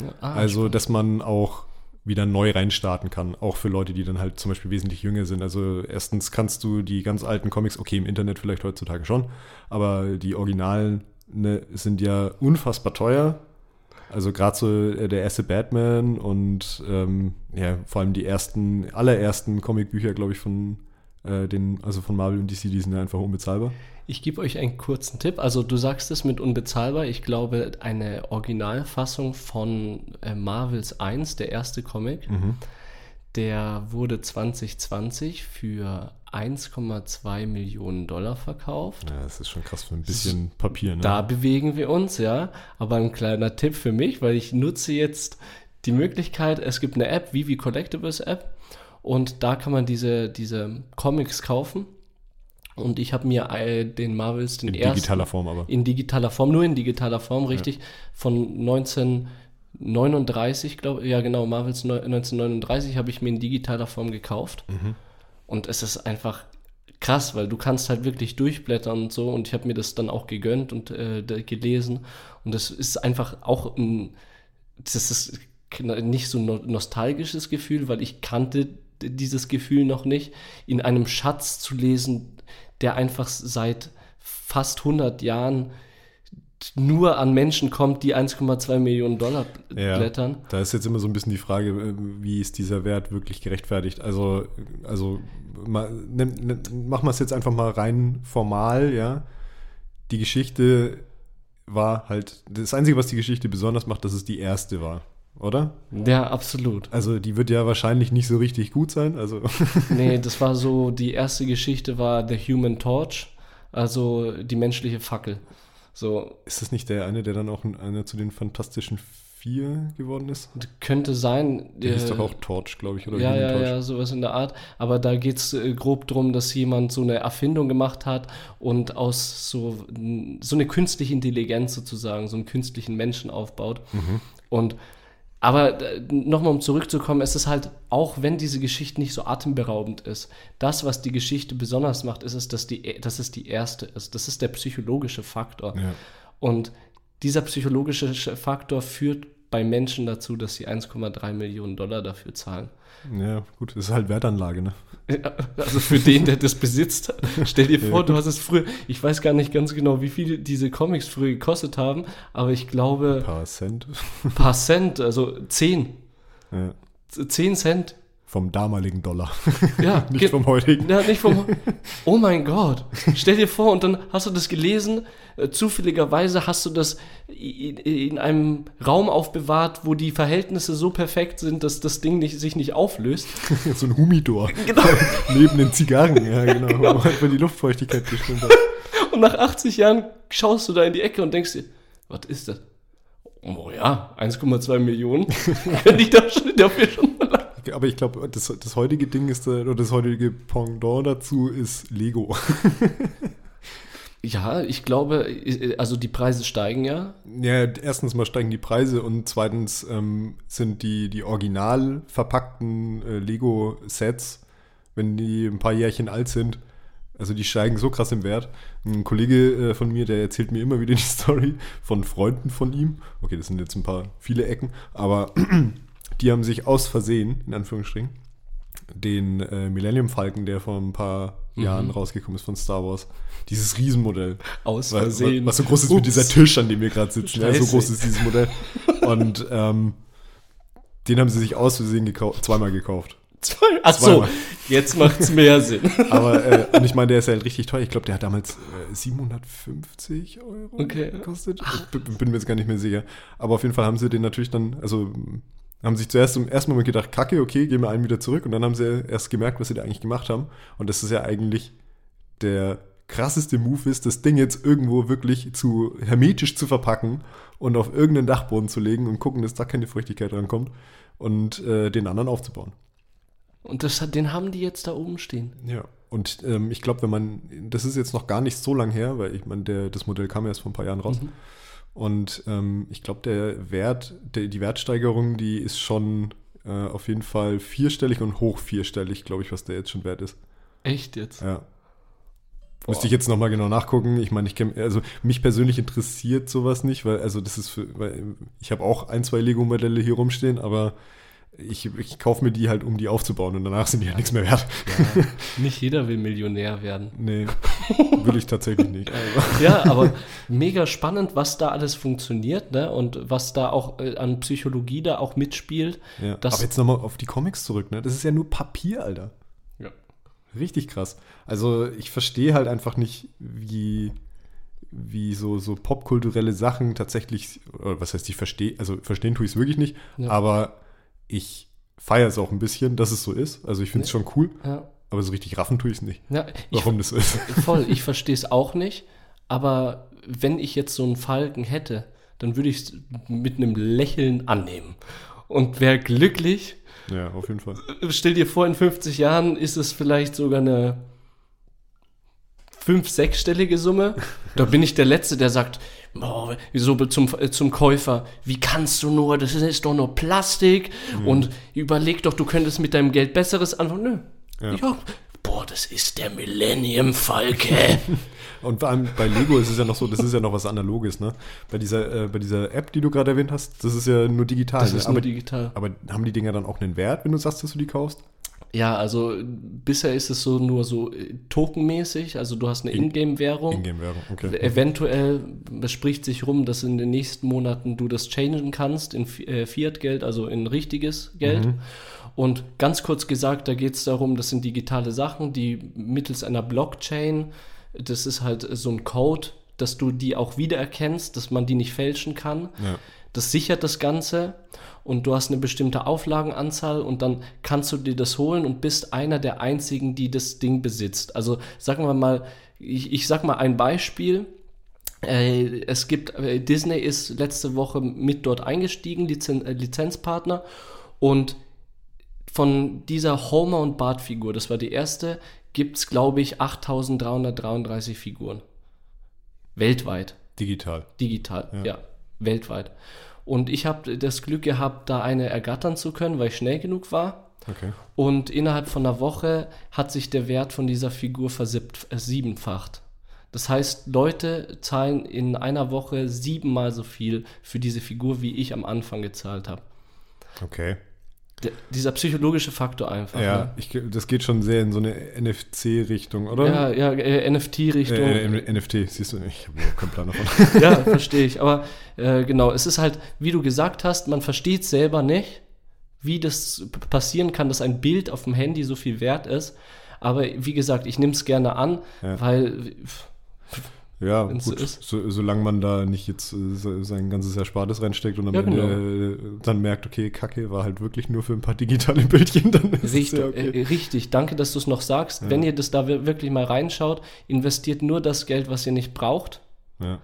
Ja, ah, also, dass man auch wieder neu reinstarten kann, auch für Leute, die dann halt zum Beispiel wesentlich jünger sind. Also erstens kannst du die ganz alten Comics, okay, im Internet vielleicht heutzutage schon, aber die Originalen ne, sind ja unfassbar teuer. Also gerade so äh, der erste Batman und ähm, ja, vor allem die ersten, allerersten Comicbücher, glaube ich, von äh, den, also von Marvel und DC, die sind ja einfach unbezahlbar. Ich gebe euch einen kurzen Tipp. Also du sagst es mit unbezahlbar. Ich glaube, eine Originalfassung von äh, Marvels 1, der erste Comic, der wurde 2020 für 1,2 Millionen Dollar verkauft. Ja, das ist schon krass für ein bisschen Papier, ne? Da bewegen wir uns, ja. Aber ein kleiner Tipp für mich, weil ich nutze jetzt die Möglichkeit, es gibt eine App, Vivi Collectibles App, und da kann man diese, diese Comics kaufen. Und ich habe mir äh, den Marvels, den in ersten, digitaler Form aber. in digitaler Form, nur in digitaler Form, richtig, von 1939, glaube ich, ja genau, Marvels neu- 1939 habe ich mir in digitaler Form gekauft. Und es ist einfach krass, weil du kannst halt wirklich durchblättern und so. Und ich habe mir das dann auch gegönnt und äh, gelesen. Und das ist einfach auch ein, das ist nicht so ein no- nostalgisches Gefühl, weil ich kannte dieses Gefühl noch nicht, in einem Schatz zu lesen, der einfach seit fast 100 Jahren nur an Menschen kommt, die 1,2 Millionen Dollar Ja. blättern. Da ist jetzt immer so ein bisschen die Frage, äh, wie ist dieser Wert wirklich gerechtfertigt? Also, also ma, nimm, nimm, machen wir es jetzt einfach mal rein formal, ja. Die Geschichte war halt, das Einzige, was die Geschichte besonders macht, dass es die erste war, oder? Ja, absolut. Also die wird ja wahrscheinlich nicht so richtig gut sein. Also Nee, das war so, die erste Geschichte war The Human Torch, also die menschliche Fackel. So, ist das nicht der eine, der dann auch ein- einer zu den Fantastischen Vier geworden ist? könnte sein. Der äh, doch auch Torch, glaube ich, oder Ja, ja, Torch. ja, sowas in der Art. Aber da geht es äh, grob drum, dass jemand so eine Erfindung gemacht hat und aus so, so eine künstliche Intelligenz sozusagen, so einen künstlichen Menschen aufbaut. Mhm. Und aber äh, nochmal um zurückzukommen, es ist halt, auch wenn diese Geschichte nicht so atemberaubend ist, das, was die Geschichte besonders macht, ist es, dass, die, dass es die erste ist. Das ist der psychologische Faktor. Ja. Und dieser psychologische Faktor führt bei Menschen dazu, dass sie 1,3 Millionen Dollar dafür zahlen. ja, gut, das ist halt Wertanlage, ne? Also für den, der das besitzt, stell dir vor, du hast es früher, ich weiß gar nicht ganz genau, wie viel diese Comics früher gekostet haben, aber ich glaube, Ein paar Cent. ein paar Cent, also 10, Ja. 10 Cent. Vom damaligen Dollar. Ja, Nicht vom heutigen. Ja, nicht vom. Oh mein Gott. Stell dir vor, und dann hast du das gelesen. Äh, zufälligerweise hast du das in, in einem Raum aufbewahrt, wo die Verhältnisse so perfekt sind, dass das Ding nicht, sich nicht auflöst. so ein Humidor. Genau. Neben den Zigarren, ja, genau. Wo einfach die Luftfeuchtigkeit gestimmt hat. Und nach 80 Jahren schaust du da in die Ecke und denkst dir, was ist das? Oh ja, 1,2 Millionen. Könnte ich da dafür schon verlangen. Aber ich glaube, das, das heutige Ding ist, äh, oder das heutige Pendant dazu ist Lego. Ja, ich glaube, also die Preise steigen ja. Ja, erstens mal steigen die Preise und zweitens ähm, sind die, die original verpackten äh, Lego-Sets, wenn die ein paar Jährchen alt sind, also die steigen so krass im Wert. Ein Kollege äh, von mir, der erzählt mir immer wieder die Story von Freunden von ihm. Okay, das sind jetzt ein paar viele Ecken, aber die haben sich aus Versehen, in Anführungsstrichen, den äh, Millennium Falcon, der vor ein paar Mhm. Jahren rausgekommen ist von Star Wars. Dieses Riesenmodell. Aus Versehen. Was so groß ist wie Ups. dieser Tisch, an dem wir gerade sitzen. Ja, so groß ist dieses Modell. Und ähm, den haben sie sich aus Versehen gekau zweimal gekauft. Zwei, ach so, jetzt macht's mehr Sinn. Aber, äh, und ich meine, der ist ja halt richtig teuer. Ich glaube, der hat damals äh, 750 Euro Okay. gekostet. Ich bin, bin mir jetzt gar nicht mehr sicher. Aber auf jeden Fall haben sie den natürlich dann, also haben sich zuerst im ersten Moment gedacht, kacke, okay, gehen wir einen wieder zurück. Und dann haben sie erst gemerkt, was sie da eigentlich gemacht haben. Und das ist ja eigentlich der krasseste Move ist, das Ding jetzt irgendwo wirklich zu hermetisch zu verpacken und auf irgendeinen Dachboden zu legen und gucken, dass da keine Feuchtigkeit rankommt und äh, den anderen aufzubauen. Und das, den haben die jetzt da oben stehen. Ja. Und ähm, ich glaube, wenn man, das ist jetzt noch gar nicht so lang her, weil ich meine, das Modell kam erst vor ein paar Jahren raus. Und ähm, ich glaube, der Wert, der, die Wertsteigerung, die ist schon äh, auf jeden Fall vierstellig und hoch vierstellig, glaube ich, was der jetzt schon wert ist. Echt jetzt? Ja. Müsste ich jetzt nochmal genau nachgucken. Ich meine, ich kenn, also mich persönlich interessiert sowas nicht, weil, also das ist für, weil ich habe auch ein, zwei Lego-Modelle hier rumstehen, aber ich, ich kaufe mir die halt, um die aufzubauen und danach sind die halt nichts mehr wert. Ja, nicht jeder will Millionär werden. Nee, will ich tatsächlich nicht. Ja, aber mega spannend, was da alles funktioniert, ne? Und was da auch äh, an Psychologie da auch mitspielt. ja. Aber jetzt nochmal auf die Comics zurück, ne? Das ist ja nur Papier, Alter. Ja. Richtig krass. Also ich verstehe halt einfach nicht, wie, wie so, so popkulturelle Sachen tatsächlich, oder was heißt ich verstehe, also verstehen tue ich es wirklich nicht, Ja. aber ich feiere es auch ein bisschen, dass es so ist. Also ich finde es schon cool, Ja, aber so richtig raffen tue ich es nicht, ja ich, warum das so ist. voll, ich verstehe es auch nicht, aber wenn ich jetzt so einen Falken hätte, dann würde ich es mit einem Lächeln annehmen und wäre glücklich. Ja, auf jeden Fall. Stell dir vor, in 50 Jahren ist es vielleicht sogar eine fünf-, sechsstellige Summe. Da bin ich der Letzte, der sagt, oh, so zum, äh, zum Käufer, wie kannst du nur, das ist doch nur Plastik und überleg doch, du könntest mit deinem Geld Besseres anfangen. Nö. Ja. Ja. Boah, das ist der Millennium Falke. Und vor allem bei Lego ist es ja noch so, das ist ja noch was Analoges, ne? Bei dieser, äh, bei dieser App, die du gerade erwähnt hast, das ist ja nur digital. Das ne? ist aber, nur digital. aber haben die Dinger dann auch einen Wert, wenn du sagst, dass du die kaufst? Ja, also äh, bisher ist es so nur so äh, tokenmäßig, also du hast eine In- Ingame-Währung. Ingame-Währung, okay. Eventuell es spricht sich rum, dass in den nächsten Monaten du das changen kannst in äh, Fiat-Geld, also in richtiges Geld. Und ganz kurz gesagt, da geht es darum, das sind digitale Sachen, die mittels einer Blockchain, das ist halt so ein Code, dass du die auch wiedererkennst, dass man die nicht fälschen kann. Ja. Das sichert das Ganze und du hast eine bestimmte Auflagenanzahl und dann kannst du dir das holen und bist einer der einzigen, die das Ding besitzt. Also sagen wir mal, ich, ich sag mal ein Beispiel. Äh, es gibt, äh, Disney ist letzte Woche mit dort eingestiegen, Lizen äh, Lizenzpartner und von dieser Homer und Bart Figur, das war die erste, gibt es glaube ich 8333 Figuren. Weltweit Digital. digital, Ja. ja, weltweit. Und ich habe das Glück gehabt, da eine ergattern zu können, weil ich schnell genug war. Okay. Und innerhalb von einer Woche hat sich der Wert von dieser Figur versiebenfacht. Das heißt, Leute zahlen in einer Woche siebenmal so viel für diese Figur, wie ich am Anfang gezahlt habe. Okay. Der, dieser psychologische Faktor einfach. Ja, Ne? ich, das geht schon sehr in so eine NFC-Richtung, oder? Ja, ja, äh, NFT-Richtung. Äh, äh, NFT, siehst du, ich habe überhaupt keinen Plan davon. ja, verstehe ich. Aber äh, genau, es ist halt, wie du gesagt hast, man versteht selber nicht, wie das passieren kann, dass ein Bild auf dem Handy so viel wert ist. Aber wie gesagt, ich nehme es gerne an, Ja. weil pff, Ja, gut, ist. so, solange man da nicht jetzt äh, se- sein ganzes Erspartes reinsteckt und am Ja, Ende äh, dann merkt, okay, Kacke, war halt wirklich nur für ein paar digitale Bildchen, dann ist es Richtig, ja okay. äh, richtig, danke, dass du es noch sagst. Ja. Wenn ihr das da wir- wirklich mal reinschaut, investiert nur das Geld, was ihr nicht braucht. ja.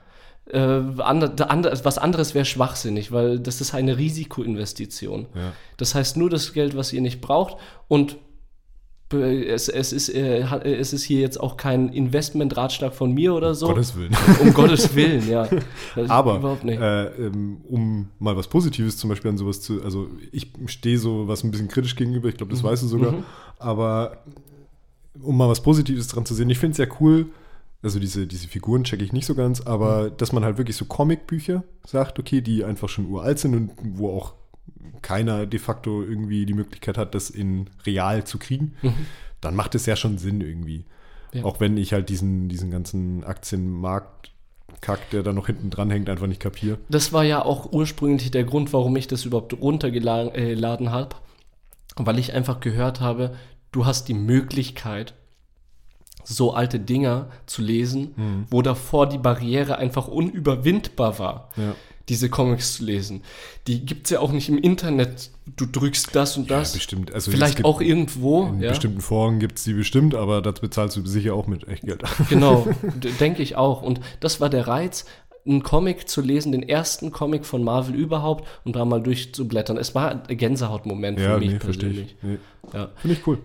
Äh, ander, ander, was anderes wäre schwachsinnig, weil das ist eine Risikoinvestition. Das heißt nur das Geld, was ihr nicht braucht und es, es, ist, äh, es ist hier jetzt auch kein Investmentratschlag von mir oder so. Gottes Willen. Um Gottes Willen, ja. Aber überhaupt nicht. äh, ähm, um mal was Positives zum Beispiel an sowas zu, also ich stehe so was ein bisschen kritisch gegenüber, ich glaube, das weißt du sogar, Mhm. aber um mal was Positives dran zu sehen, ich finde es ja cool, also diese, diese Figuren checke ich nicht so ganz, aber Mhm. dass man halt wirklich so Comicbücher sagt, okay, die einfach schon uralt sind und wo auch keiner de facto irgendwie die Möglichkeit hat, das in real zu kriegen, dann macht es ja schon Sinn irgendwie. Ja. Auch wenn ich halt diesen, diesen ganzen Aktienmarkt Kack, der da noch hinten dran hängt, einfach nicht kapiere. Das war ja auch ursprünglich der Grund, warum ich das überhaupt runtergeladen habe, weil ich einfach gehört habe, du hast die Möglichkeit, so alte Dinger zu lesen, wo davor die Barriere einfach unüberwindbar war, Ja. Diese Comics zu lesen. Die gibt es ja auch nicht im Internet. Du drückst das und das. Ja, bestimmt. Also Vielleicht auch irgendwo. In Ja. bestimmten Foren gibt es die bestimmt, aber das bezahlst du sicher auch mit Echtgeld. Genau, d- denke ich auch. Und das war der Reiz, einen Comic zu lesen, den ersten Comic von Marvel überhaupt und da mal durchzublättern. Es war ein Gänsehautmoment für mich verstehe persönlich. ich. Nee. Ja. Finde ich cool.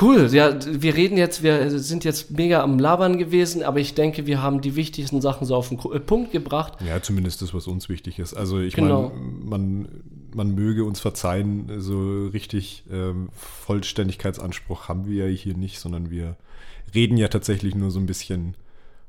Cool, ja, wir reden jetzt, wir sind jetzt mega am Labern gewesen, aber ich denke, wir haben die wichtigsten Sachen so auf den äh, Punkt gebracht. Ja, zumindest das, was uns wichtig ist. Also ich Genau. meine, man, man möge uns verzeihen, so richtig ähm, Vollständigkeitsanspruch haben wir ja hier nicht, sondern wir reden ja tatsächlich nur so ein bisschen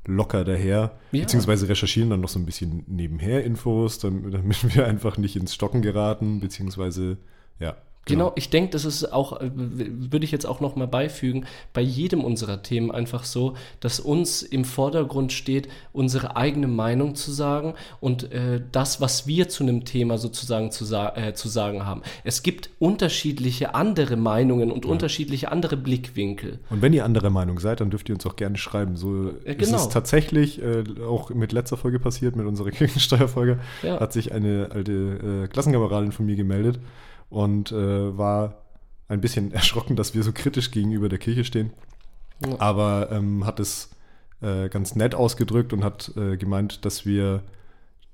locker daher, Ja. beziehungsweise recherchieren dann noch so ein bisschen nebenher Infos, damit, damit wir einfach nicht ins Stocken geraten, beziehungsweise ja. Genau, ich denke, das ist auch, äh, würde ich jetzt auch noch mal beifügen, bei jedem unserer Themen einfach so, dass uns im Vordergrund steht, unsere eigene Meinung zu sagen und äh, das, was wir zu einem Thema sozusagen zu, äh, zu sagen haben. Es gibt unterschiedliche andere Meinungen und unterschiedliche andere Blickwinkel. Und wenn ihr anderer Meinung seid, dann dürft ihr uns auch gerne schreiben. So Ja, ist genau. es tatsächlich äh, auch mit letzter Folge passiert, mit unserer Kirchensteuerfolge, Ja. hat sich eine alte äh, Klassenkameradin von mir gemeldet und äh, war ein bisschen erschrocken, dass wir so kritisch gegenüber der Kirche stehen. Ja. Aber ähm, hat es äh, ganz nett ausgedrückt und hat äh, gemeint, dass wir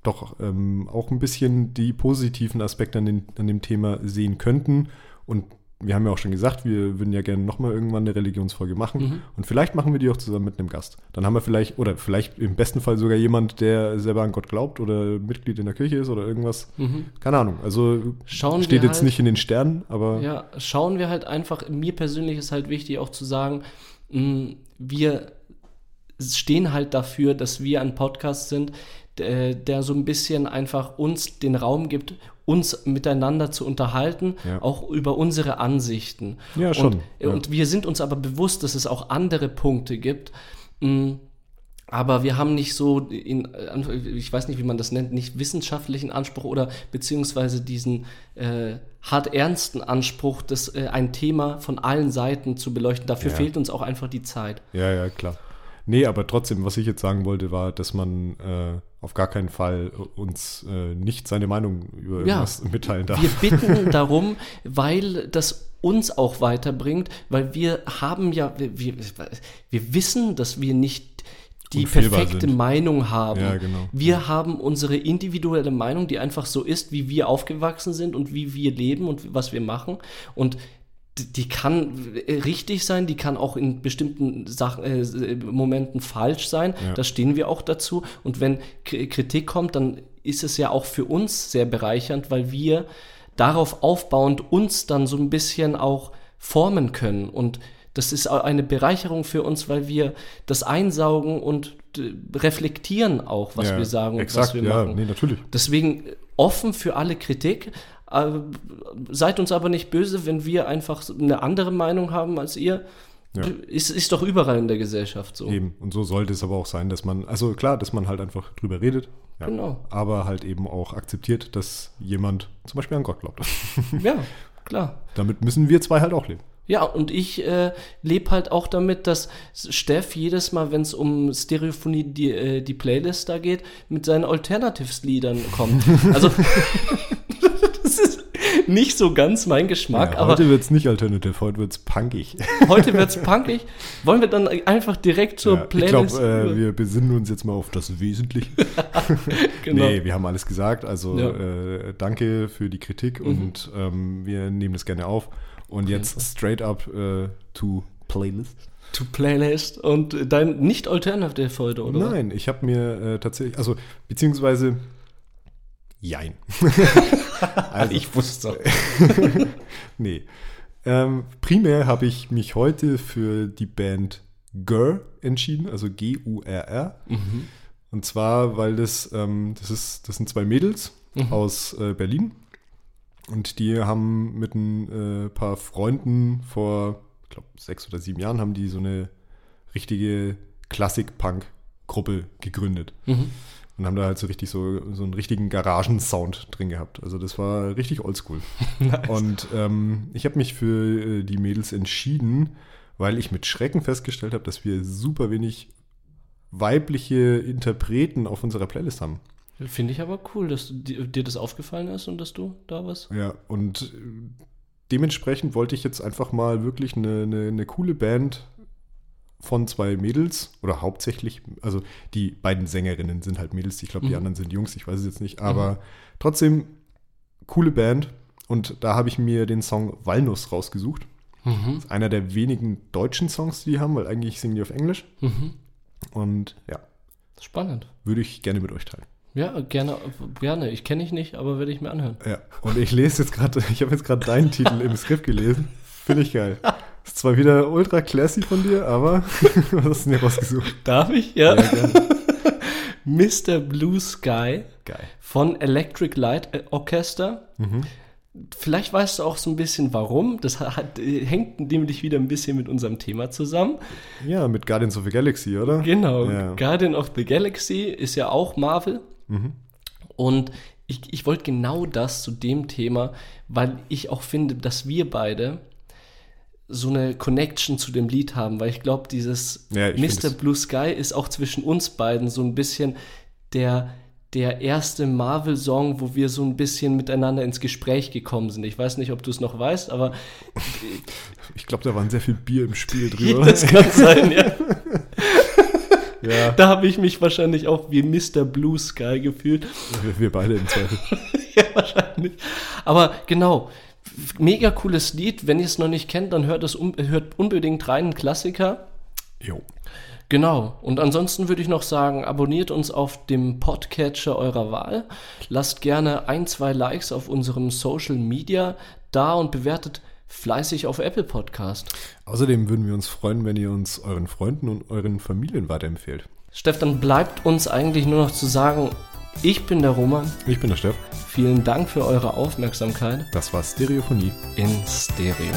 doch ähm, auch ein bisschen die positiven Aspekte an, den, an dem Thema sehen könnten. Und wir haben ja auch schon gesagt, wir würden ja gerne nochmal irgendwann eine Religionsfolge machen. Mhm. Und vielleicht machen wir die auch zusammen mit einem Gast. Dann haben wir vielleicht, oder vielleicht im besten Fall sogar jemand, der selber an Gott glaubt oder Mitglied in der Kirche ist oder irgendwas. Mhm. Keine Ahnung. Also Schauen steht wir jetzt halt- nicht in den Sternen, aber Ja, schauen wir halt einfach, mir persönlich ist halt wichtig auch zu sagen, mh, wir stehen halt dafür, dass wir ein Podcast sind, der, der so ein bisschen einfach uns den Raum gibt, uns miteinander zu unterhalten, Ja. auch über unsere Ansichten. Ja, schon, Und, ja. und wir sind uns aber bewusst, dass es auch andere Punkte gibt. mh, aber wir haben nicht so, in, ich weiß nicht, wie man das nennt, nicht wissenschaftlichen Anspruch oder beziehungsweise diesen äh, hart ernsten Anspruch, das, äh, ein Thema von allen Seiten zu beleuchten. Dafür Ja. fehlt uns auch einfach die Zeit. Ja, ja, klar. Nee, aber trotzdem, was ich jetzt sagen wollte, war, dass man äh, auf gar keinen Fall uns äh, nicht seine Meinung über Ja. irgendwas mitteilen darf. Wir bitten darum, weil das uns auch weiterbringt, weil wir haben ja, wir, wir, wir wissen, dass wir nicht die perfekte sind. Meinung haben. Ja, genau. Wir haben unsere individuelle Meinung, die einfach so ist, wie wir aufgewachsen sind und wie wir leben und was wir machen. Und die kann äh, richtig sein, die kann auch in bestimmten Sachen, äh, Momenten falsch sein. Ja. Da stehen wir auch dazu. Und wenn K Kritik kommt, dann ist es ja auch für uns sehr bereichernd, weil wir darauf aufbauend uns dann so ein bisschen auch formen können. Und das ist eine Bereicherung für uns, weil wir das einsaugen und äh, reflektieren auch, was ja, wir sagen exakt, und was wir ja, machen. nee, natürlich. Deswegen äh, offen für alle Kritik. Äh, seid uns aber nicht böse, wenn wir einfach eine andere Meinung haben als ihr. Ja. Ist, ist doch überall in der Gesellschaft so. Eben. Und so sollte es aber auch sein, dass man, also klar, dass man halt einfach drüber redet. Ja. Genau. Aber halt eben auch akzeptiert, dass jemand zum Beispiel an Gott glaubt. Ja, klar. Damit müssen wir zwei halt auch leben. Ja, und ich äh, lebe halt auch damit, dass Steff jedes Mal, wenn es um Stereophonie, die, äh, die Playlist da geht, mit seinen Alternatives-Liedern kommt. Also, nicht so ganz mein Geschmack, Ja, aber heute wird es nicht alternative, heute wird es punkig. heute wird's punkig. Wollen wir dann einfach direkt zur Ja, ich Playlist? glaube, äh, wir besinnen uns jetzt mal auf das Wesentliche. genau. Nee, wir haben alles gesagt. Also Ja. Mhm. äh, danke für die Kritik und ähm, wir nehmen das gerne auf. Und jetzt straight up äh, to Playlist. To Playlist und dein nicht Alternative heute, oder? Nein, ich habe mir äh, tatsächlich, also beziehungsweise jein. also, Ich wusste. nee. Ähm, primär habe ich mich heute für die Band GUR entschieden, also G-U-R-R. Mhm. Und zwar, weil das, ähm, das, ist, das sind zwei Mädels Mhm. aus äh, Berlin. Und die haben mit ein äh, paar Freunden vor, ich glaube, sechs oder sieben Jahren, haben die so eine richtige Klassik-Punk-Gruppe gegründet. Mhm. Und haben da halt so richtig so, so einen richtigen Garagensound drin gehabt. Also das war richtig oldschool. Und ähm, ich habe mich für äh, die Mädels entschieden, weil ich mit Schrecken festgestellt habe, dass wir super wenig weibliche Interpreten auf unserer Playlist haben. Finde ich aber cool, dass du, dir das aufgefallen ist und dass du da was. Ja, und äh, dementsprechend wollte ich jetzt einfach mal wirklich eine, eine, eine coole Band von zwei Mädels oder hauptsächlich, also die beiden Sängerinnen sind halt Mädels, ich glaube, die Mhm. anderen sind Jungs, ich weiß es jetzt nicht, aber trotzdem coole Band und da habe ich mir den Song Walnuss rausgesucht. Mhm. Einer der wenigen deutschen Songs, die die haben, weil eigentlich singen die auf Englisch Mhm. und ja, Spannend. würde ich gerne mit euch teilen. Ja, gerne, gerne. Ich kenne dich nicht, aber werde ich mir anhören. Ja, und ich lese jetzt gerade, ich habe jetzt gerade deinen Titel im Skript gelesen. Finde ich geil. Ist zwar wieder ultra classy von dir, aber was hast du denn hier rausgesucht? Darf ich? Ja. gerne. Mr. Blue Sky Geil. von Electric Light Orchester. Vielleicht weißt du auch so ein bisschen warum. Das hat, äh, hängt nämlich wieder ein bisschen mit unserem Thema zusammen. Ja, mit Guardians of the Galaxy, oder? Genau. Ja. Guardian of the Galaxy ist ja auch Marvel. Und ich, ich wollte genau das zu dem Thema, weil ich auch finde, dass wir beide so eine Connection zu dem Lied haben, weil ich glaube, dieses Ja, ich Mr. Blue Sky ist auch zwischen uns beiden so ein bisschen der, der erste Marvel-Song, wo wir so ein bisschen miteinander ins Gespräch gekommen sind. Ich weiß nicht, ob du es noch weißt, aber Ich glaube, da war sehr viel Bier im Spiel drüber. das kann sein, ja. ja, Da habe ich mich wahrscheinlich auch wie Mr. Blue Sky gefühlt. wir, wir beide im Zweifel. ja, wahrscheinlich. Aber genau, mega cooles Lied. Wenn ihr es noch nicht kennt, dann hört es un hört unbedingt rein, ein Klassiker. Jo. Genau. Und ansonsten würde ich noch sagen, abonniert uns auf dem Podcatcher eurer Wahl. Lasst gerne ein, zwei Likes auf unserem Social Media da und bewertet fleißig auf Apple Podcast. Außerdem würden wir uns freuen, wenn ihr uns euren Freunden und euren Familien weiterempfehlt. Stefan, bleibt uns eigentlich nur noch zu sagen, ich bin der Roman. Ich bin der Steff. Vielen Dank für eure Aufmerksamkeit Das war Stereophonie. in Stereo.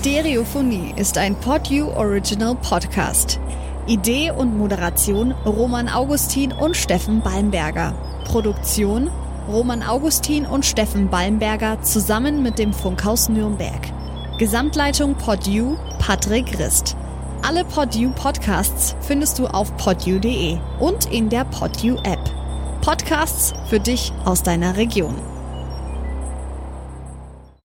Stereophonie ist ein PodU Original Podcast. Idee und Moderation Roman Augustin und Steffen Balmberger. Produktion Roman Augustin und Steffen Balmberger zusammen mit dem Funkhaus Nürnberg. Gesamtleitung PodU Patrick Rist. Alle PodU Podcasts findest du auf podu.de und in der PodU App. Podcasts für dich aus deiner Region.